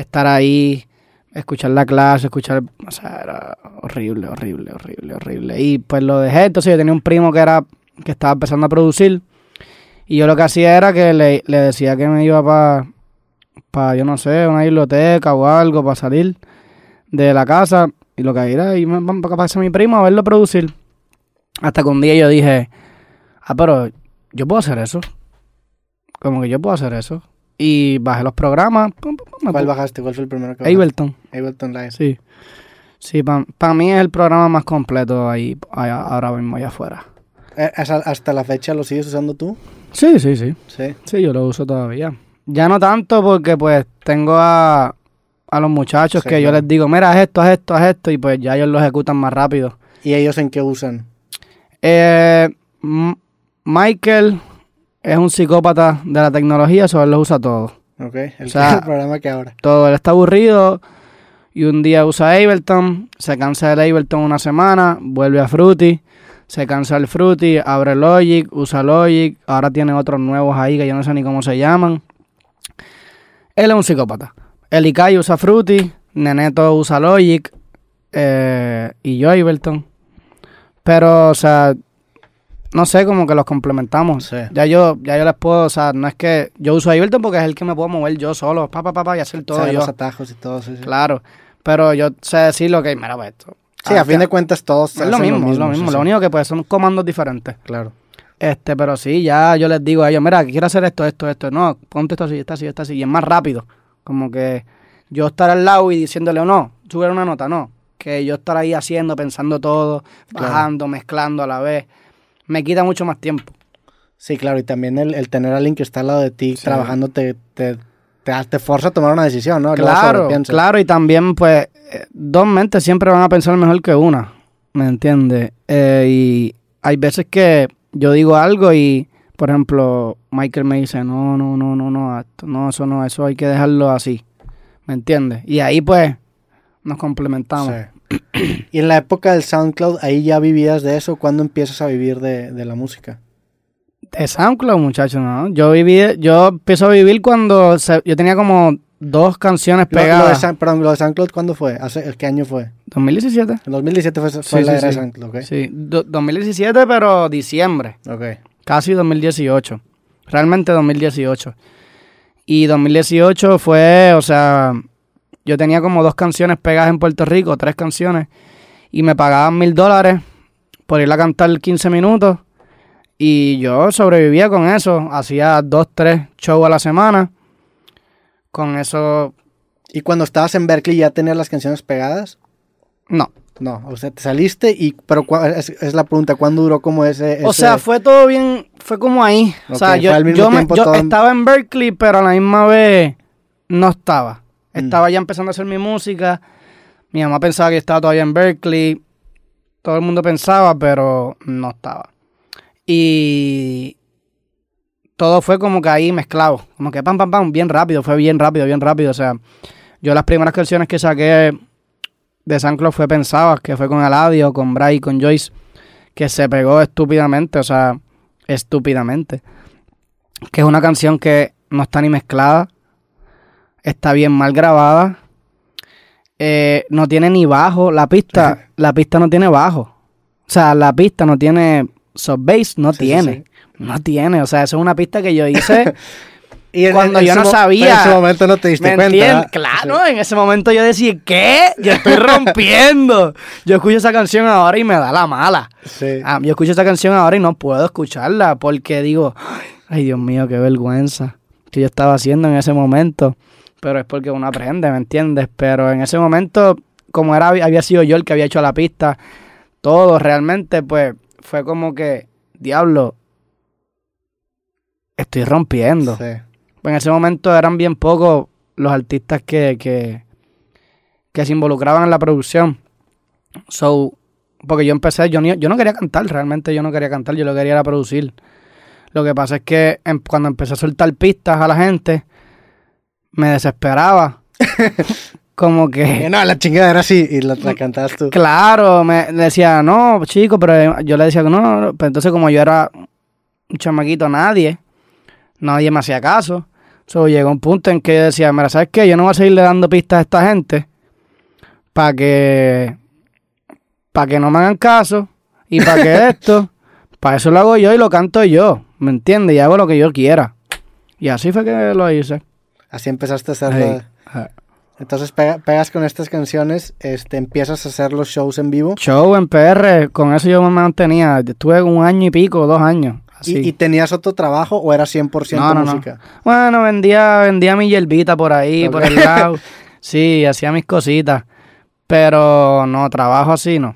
estar ahí, escuchar la clase, escuchar, o sea, era horrible, horrible, horrible, horrible. Y pues lo dejé, entonces yo tenía un primo que era, que estaba empezando a producir, y yo lo que hacía era que le, le decía que me iba para, pa, yo no sé, una biblioteca o algo, para salir de la casa, y lo que era irme para casa mi primo a verlo producir. Hasta que un día yo dije, ah, pero yo puedo hacer eso. Como que yo puedo hacer eso. Y bajé los programas. pum, pum, pum, me ¿Cuál bajaste? ¿Cuál fue el primero que bajaste? Ableton, Ableton Live. sí. Sí, para mí es el programa más completo ahí, allá- ahora mismo allá afuera. Eh, ¿hasta- ¿Hasta la fecha lo sigues usando tú? Sí, sí, sí. Sí. Sí, yo lo uso todavía. Ya no tanto porque pues tengo a, a los muchachos Sí, que yo les digo, mira, haz esto, haz esto, haz esto, y pues ya ellos lo ejecutan más rápido. ¿Y ellos en qué usan? Eh, Michael es un psicópata de la tecnología, eso él lo usa todo. ¿Ok? El, O sea- el programa que ahora. Todo, él está aburrido y un día usa Ableton, se cansa del Ableton una semana, vuelve a Fruity, se cansa el Fruity, abre Logic, usa Logic, ahora tiene otros nuevos ahí que yo no sé ni cómo se llaman. Él es un psicópata. El Ikai usa Fruity, Neneto usa Logic eh, y yo Ableton. Pero, o sea, no sé, como que los complementamos. Sí. Ya yo, ya yo les puedo, o sea, no es que yo uso Ableton porque es el que me puedo mover yo solo, pa, pa, pa, pa, y hacer todo Saber yo. los atajos y todo. Sí, sí. Claro, pero yo sé decir lo que, mira, pues esto. Sí, a fin de cuentas todos es lo mismo, es lo mismo. sí, Lo sí. único que pues son comandos diferentes. Claro. Este, pero sí, ya yo les digo a ellos, mira, quiero hacer esto, esto, esto. No, ponte esto así, esto así, esto así. Y es más rápido. Como que yo estar al lado y diciéndole, no, sube una nota, no. Que yo estar ahí haciendo, pensando todo, Claro. bajando, mezclando a la vez. Me quita mucho más tiempo. Sí, claro, y también el, el tener a alguien que está al lado de ti Sí. trabajando te, te, te, te forza a tomar una decisión, ¿no? Claro, claro, y también, pues, eh, dos mentes siempre van a pensar mejor que una, ¿me entiendes? Eh, y hay veces que yo digo algo y, por ejemplo, Michael me dice, no, no, no, no, no, esto- no, eso no, eso hay que dejarlo así, ¿me entiendes? Y ahí, pues, nos complementamos. Sí. Y en la época del SoundCloud, ahí ya vivías de eso. ¿Cuándo empiezas a vivir de, de la música? De SoundCloud, muchachos, ¿no? Yo viví, yo empiezo a vivir cuando se- yo tenía como dos canciones Lo, lo de, pegadas. Perdón, lo de SoundCloud, ¿cuándo fue? ¿Hace, ¿Qué año fue? 2017. En 2017 fue, fue Sí, la sí, era de sí. SoundCloud, ¿ok? Sí, do- 2017, pero diciembre. Ok. casi 2018. Realmente 2018. Y 2018 fue, o sea, yo tenía como dos canciones pegadas en Puerto Rico, tres canciones, y me pagaban mil dólares por ir a cantar 15 minutos. Y yo sobrevivía con eso. Hacía dos, tres shows a la semana. Con eso, ¿Y cuando estabas en Berkeley ya tenías las canciones pegadas? no. No, o sea, te saliste y... Pero es, es la pregunta, ¿cuándo duró como ese... O sea, fue todo bien, fue como ahí. o sea, yo, yo, me- yo todo estaba en Berkeley, pero a la misma vez no estaba. Mm. Estaba ya empezando a hacer mi música. Mi mamá pensaba que estaba todavía en Berkeley. Todo el mundo pensaba, pero no estaba. Y todo fue como que ahí mezclado. Como que pam, pam, pam, bien rápido. Fue bien rápido, bien rápido. O sea, yo las primeras canciones que saqué de San Claus fue Pensabas, que fue con Aladio, con Bray, con Joyce, que se pegó estúpidamente, o sea, estúpidamente. Que es una canción que no está ni mezclada, está bien mal grabada, eh, no tiene ni bajo, la pista, la pista no tiene bajo. O sea, la pista no tiene sub bass, no Sí, tiene. sí. No tiene, o sea, eso es una pista que yo hice <laughs> Y en- cuando en yo no sabía. En ese momento no te diste ¿Me cuenta. Claro, en ese momento yo decía, ¿qué? Yo estoy <laughs> rompiendo. yo escucho esa canción ahora y me da la mala. Sí. Ah, yo escucho esa canción ahora y no puedo escucharla porque digo, ay Dios mío, qué vergüenza que yo estaba haciendo en ese momento. Pero es porque uno aprende, ¿me entiendes? Pero en ese momento, como era, había sido yo el que había hecho la pista, todo realmente, pues fue como que, diablo, estoy rompiendo. Sí. En ese momento eran bien pocos los artistas que, que, que se involucraban en la producción. So, porque yo empecé, yo, ni- yo no quería cantar, realmente yo no quería cantar, yo lo quería era producir. Lo que pasa es que cuando empecé a soltar pistas a la gente, me desesperaba. <laughs> Como Que no, la chingada era así y la, la cantabas tú. claro, me decía, no, chico, pero yo le decía que no, no, pero entonces como yo era un chamaquito, nadie, nadie me hacía caso. So, llegó un punto en que yo decía, mira, ¿sabes qué? Yo no voy a seguirle dando pistas a esta gente para que para que no me hagan caso y para que <laughs> esto, para eso lo hago yo y lo canto yo, ¿me entiendes? Y hago lo que yo quiera. Y así fue que lo hice. Así empezaste a hacerlo. Hey, ajá. Entonces pega- pegas con estas canciones, este, empiezas a hacer los shows en vivo. Show en PR, con eso yo me mantenía. Estuve un año y pico, dos años. Así. ¿Y, y tenías otro trabajo o era 100% No, no, no. música? Bueno, vendía, vendía mi hierbita por ahí, por el lado. <laughs> Sí, hacía mis cositas. Pero no, trabajo así no.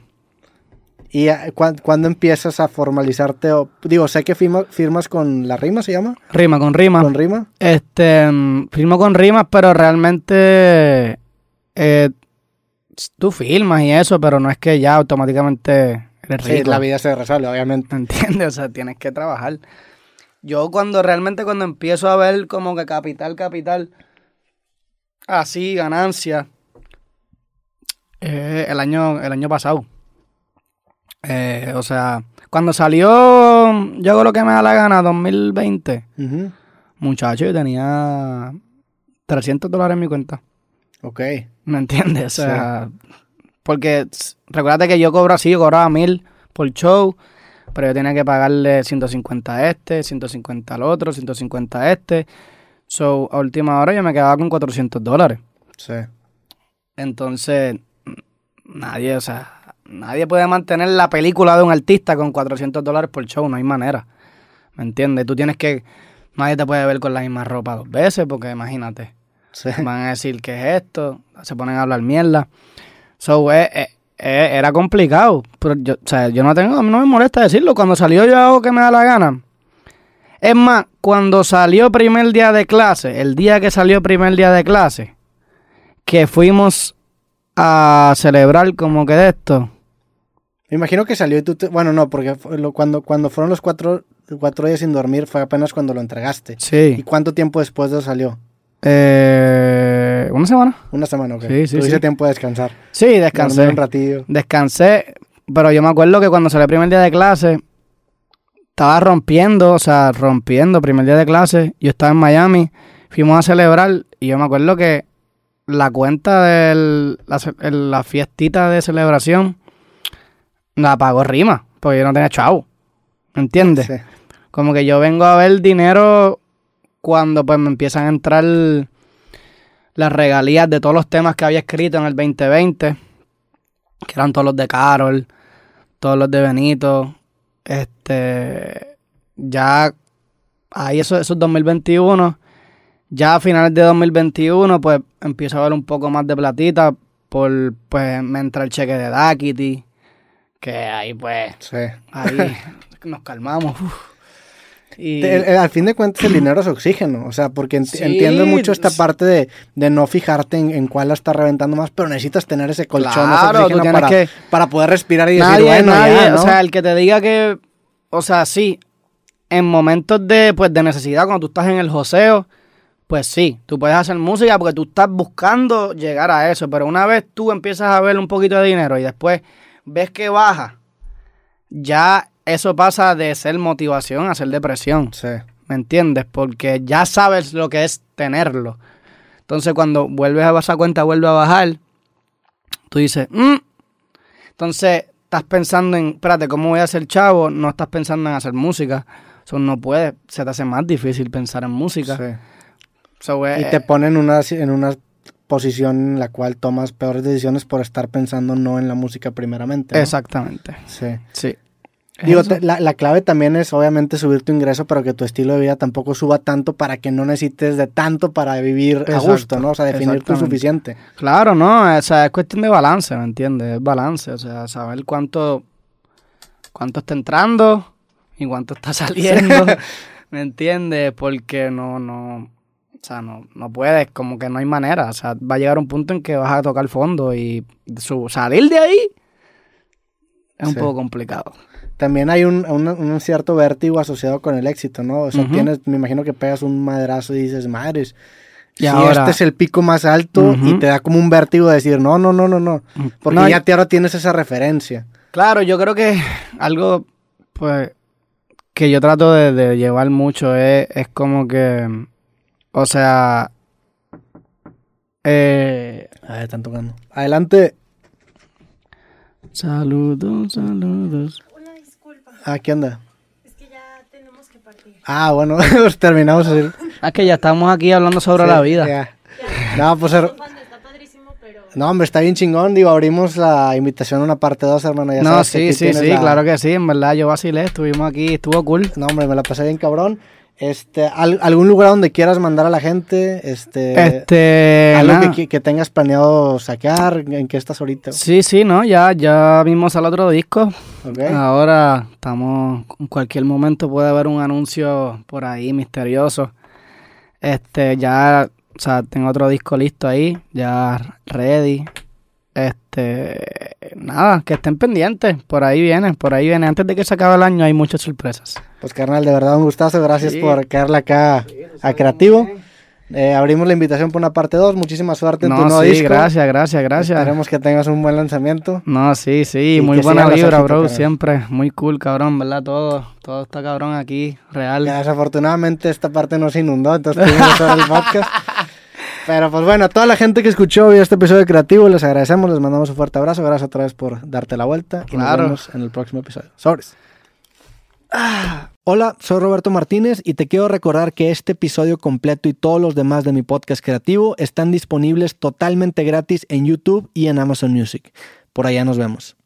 ¿Y eh, cuán- cuándo empiezas a formalizarte? o- digo, sé que firma- firmas con la rima, ¿se llama? Rima con rima. ¿Con rima? Este, mm, firmo con rimas, pero realmente eh, tú filmas y eso, pero no es que ya automáticamente eres Sí, la vida se resuelve, obviamente. ¿Me <laughs> entiendes? O sea, tienes que trabajar. Yo cuando realmente cuando empiezo a ver como que capital, capital, así, ganancia, eh, el año, el año pasado. Eh, o sea, cuando salió Yo hago lo que me da la gana, 2020, Ujú. muchacho, yo tenía 300 dólares en mi cuenta. Ok. ¿Me entiendes? O sea, porque recuérdate que yo cobro así, yo cobraba mil por show, pero yo tenía que pagarle 150 a este, 150 al otro, 150 a este. So, a última hora yo me quedaba con 400 dólares. Sí. Entonces, nadie, o sea, nadie puede mantener la película de un artista con 400 dólares por show, no hay manera. ¿Me entiendes? Tú tienes que, nadie te puede ver con la misma ropa dos veces, porque imagínate Sí. <laughs> van a decir qué es esto, se ponen a hablar mierda. So, eh, eh, eh, era complicado, pero yo, o sea, yo no tengo, a mí no me molesta decirlo, cuando salió yo hago que me da la gana. Es más, cuando salió primer día de clase, el día que salió primer día de clase, que fuimos a celebrar como que de esto, Me imagino que salió y tú te- Bueno, no, porque cuando, cuando fueron los cuatro, cuatro días sin dormir fue apenas cuando lo entregaste. ¿Y sí, cuánto tiempo después de eso salió? eh, una semana. Una semana, ok. Sí, sí, Tuviste sí. tiempo de descansar. Sí, descansé. un ratillo. Descansé, pero yo me acuerdo que cuando salí el primer día de clase, estaba rompiendo, o sea, rompiendo, primer día de clase, yo estaba en Miami, fuimos a celebrar y yo me acuerdo que la cuenta de la fiestita de celebración la pagó Rima, porque yo no tenía chavo, ¿me entiendes? Sí. Como que yo vengo a ver dinero cuando pues me empiezan a entrar las regalías de todos los temas que había escrito en el 2020, que eran todos los de Carol, todos los de Benito, este, ya ahí eso, esos 2021, ya a finales de 2021 pues empiezo a ver un poco más de platita, por pues me entra el cheque de Dakity, que ahí pues Sí. Ahí <laughs> nos calmamos. uf. Y El- el- al fin de cuentas, el dinero es oxígeno. O sea, porque ent- Sí, entiendo mucho esta parte de, de no fijarte en, en cuál la está reventando más, pero necesitas tener ese colchón, ese Claro, tienes para, que- para poder respirar y nadie, decir, bueno, nadie, ya, ¿no? o sea, el que te diga que, o sea, sí, en momentos de, pues, de necesidad, cuando tú estás en el joseo, pues sí, tú puedes hacer música porque tú estás buscando llegar a eso, pero una vez tú empiezas a ver un poquito de dinero y después ves que baja, ya eso pasa de ser motivación a ser depresión. Sí. ¿Me entiendes? Porque ya sabes lo que es tenerlo. Entonces, cuando vuelves a esa cuenta, vuelve a bajar, tú dices, "Mm". entonces estás pensando en, espérate, ¿cómo voy a ser chavo? No estás pensando en hacer música. Eso no puede, se te hace más difícil pensar en música. sí. So, eh, Y te pone en una, en una posición en la cual tomas peores decisiones por estar pensando no en la música primeramente. ¿no? Exactamente. Sí. Sí. Digo, te- la, la clave también es obviamente subir tu ingreso, pero que tu estilo de vida tampoco suba tanto para que no necesites de tanto para vivir a Exacto, gusto, ¿no? O sea, definir tu suficiente. Claro, no, o sea, es cuestión de balance, ¿me entiendes? Es balance, o sea, saber cuánto, cuánto está entrando y cuánto está <laughs> saliendo, ¿me entiendes? Porque no, no, o sea, no, no puedes, como que no hay manera, o sea, va a llegar un punto en que vas a tocar fondo y su, salir de ahí es un poco complicado. También hay un, un- un cierto vértigo asociado con el éxito, ¿no? O sea, tienes, me imagino que pegas un madrazo y dices, madres, Y si ahora- este es el pico más alto y te da como un vértigo de decir, no, no, no, no, no. Porque No, ya te, ahora tienes esa referencia. Claro, yo creo que algo, pues, que yo trato de, de llevar mucho es, es como que, o sea, eh, A ver, están tocando. Adelante. saludos, saludos. Una disculpa, Ah, ¿qué onda? es que ya tenemos que partir. Ah, bueno, <laughs> pues terminamos así. Ah, que ya estamos aquí hablando sobre Sí, la vida. ya. No, pues... pero No, hombre, está bien chingón. Digo, abrimos la invitación a una parte 2, hermano. Ya No, sabes sí, sí, sí, la- claro que sí, en verdad yo vacilé, estuvimos aquí, estuvo cool. No, hombre, me la pasé bien cabrón. Este, al- algún lugar donde quieras mandar a la gente, este, Este, algo que, que tengas planeado sacar, en qué estás ahorita. Sí, sí, no, ya, ya mismo sale otro disco. ¿Ok? Ahora estamos, en cualquier momento puede haber un anuncio por ahí misterioso. Este, ya O sea, tengo otro disco listo ahí, ya ready. Este, nada, que estén pendientes. Por ahí viene, por ahí viene. Antes de que se acabe el año hay muchas sorpresas. Pues carnal, de verdad un gustazo. Gracias Sí. por quedarle acá a Creativo. Eh, abrimos la invitación por una parte 2. Muchísima suerte en tu nuevo sí, disco. gracias, gracias, gracias. Esperemos que tengas un buen lanzamiento. No, sí, sí, Y muy buena vibra, bro, cabrón. siempre. Muy cool, cabrón, ¿verdad? Todo, todo está cabrón aquí, real. Ya, desafortunadamente esta parte no se inundó, entonces tuvimos hacer el podcast. <laughs> Pero pues bueno, a toda la gente que escuchó este episodio de Creativo, les agradecemos, les mandamos un fuerte abrazo. Gracias otra vez por darte la vuelta. Y Claro. nos vemos en el próximo episodio. Sobres. Ah. Hola, soy Roberto Martínez y te quiero recordar que este episodio completo y todos los demás de mi podcast creativo están disponibles totalmente gratis en YouTube y en Amazon Music. Por allá nos vemos.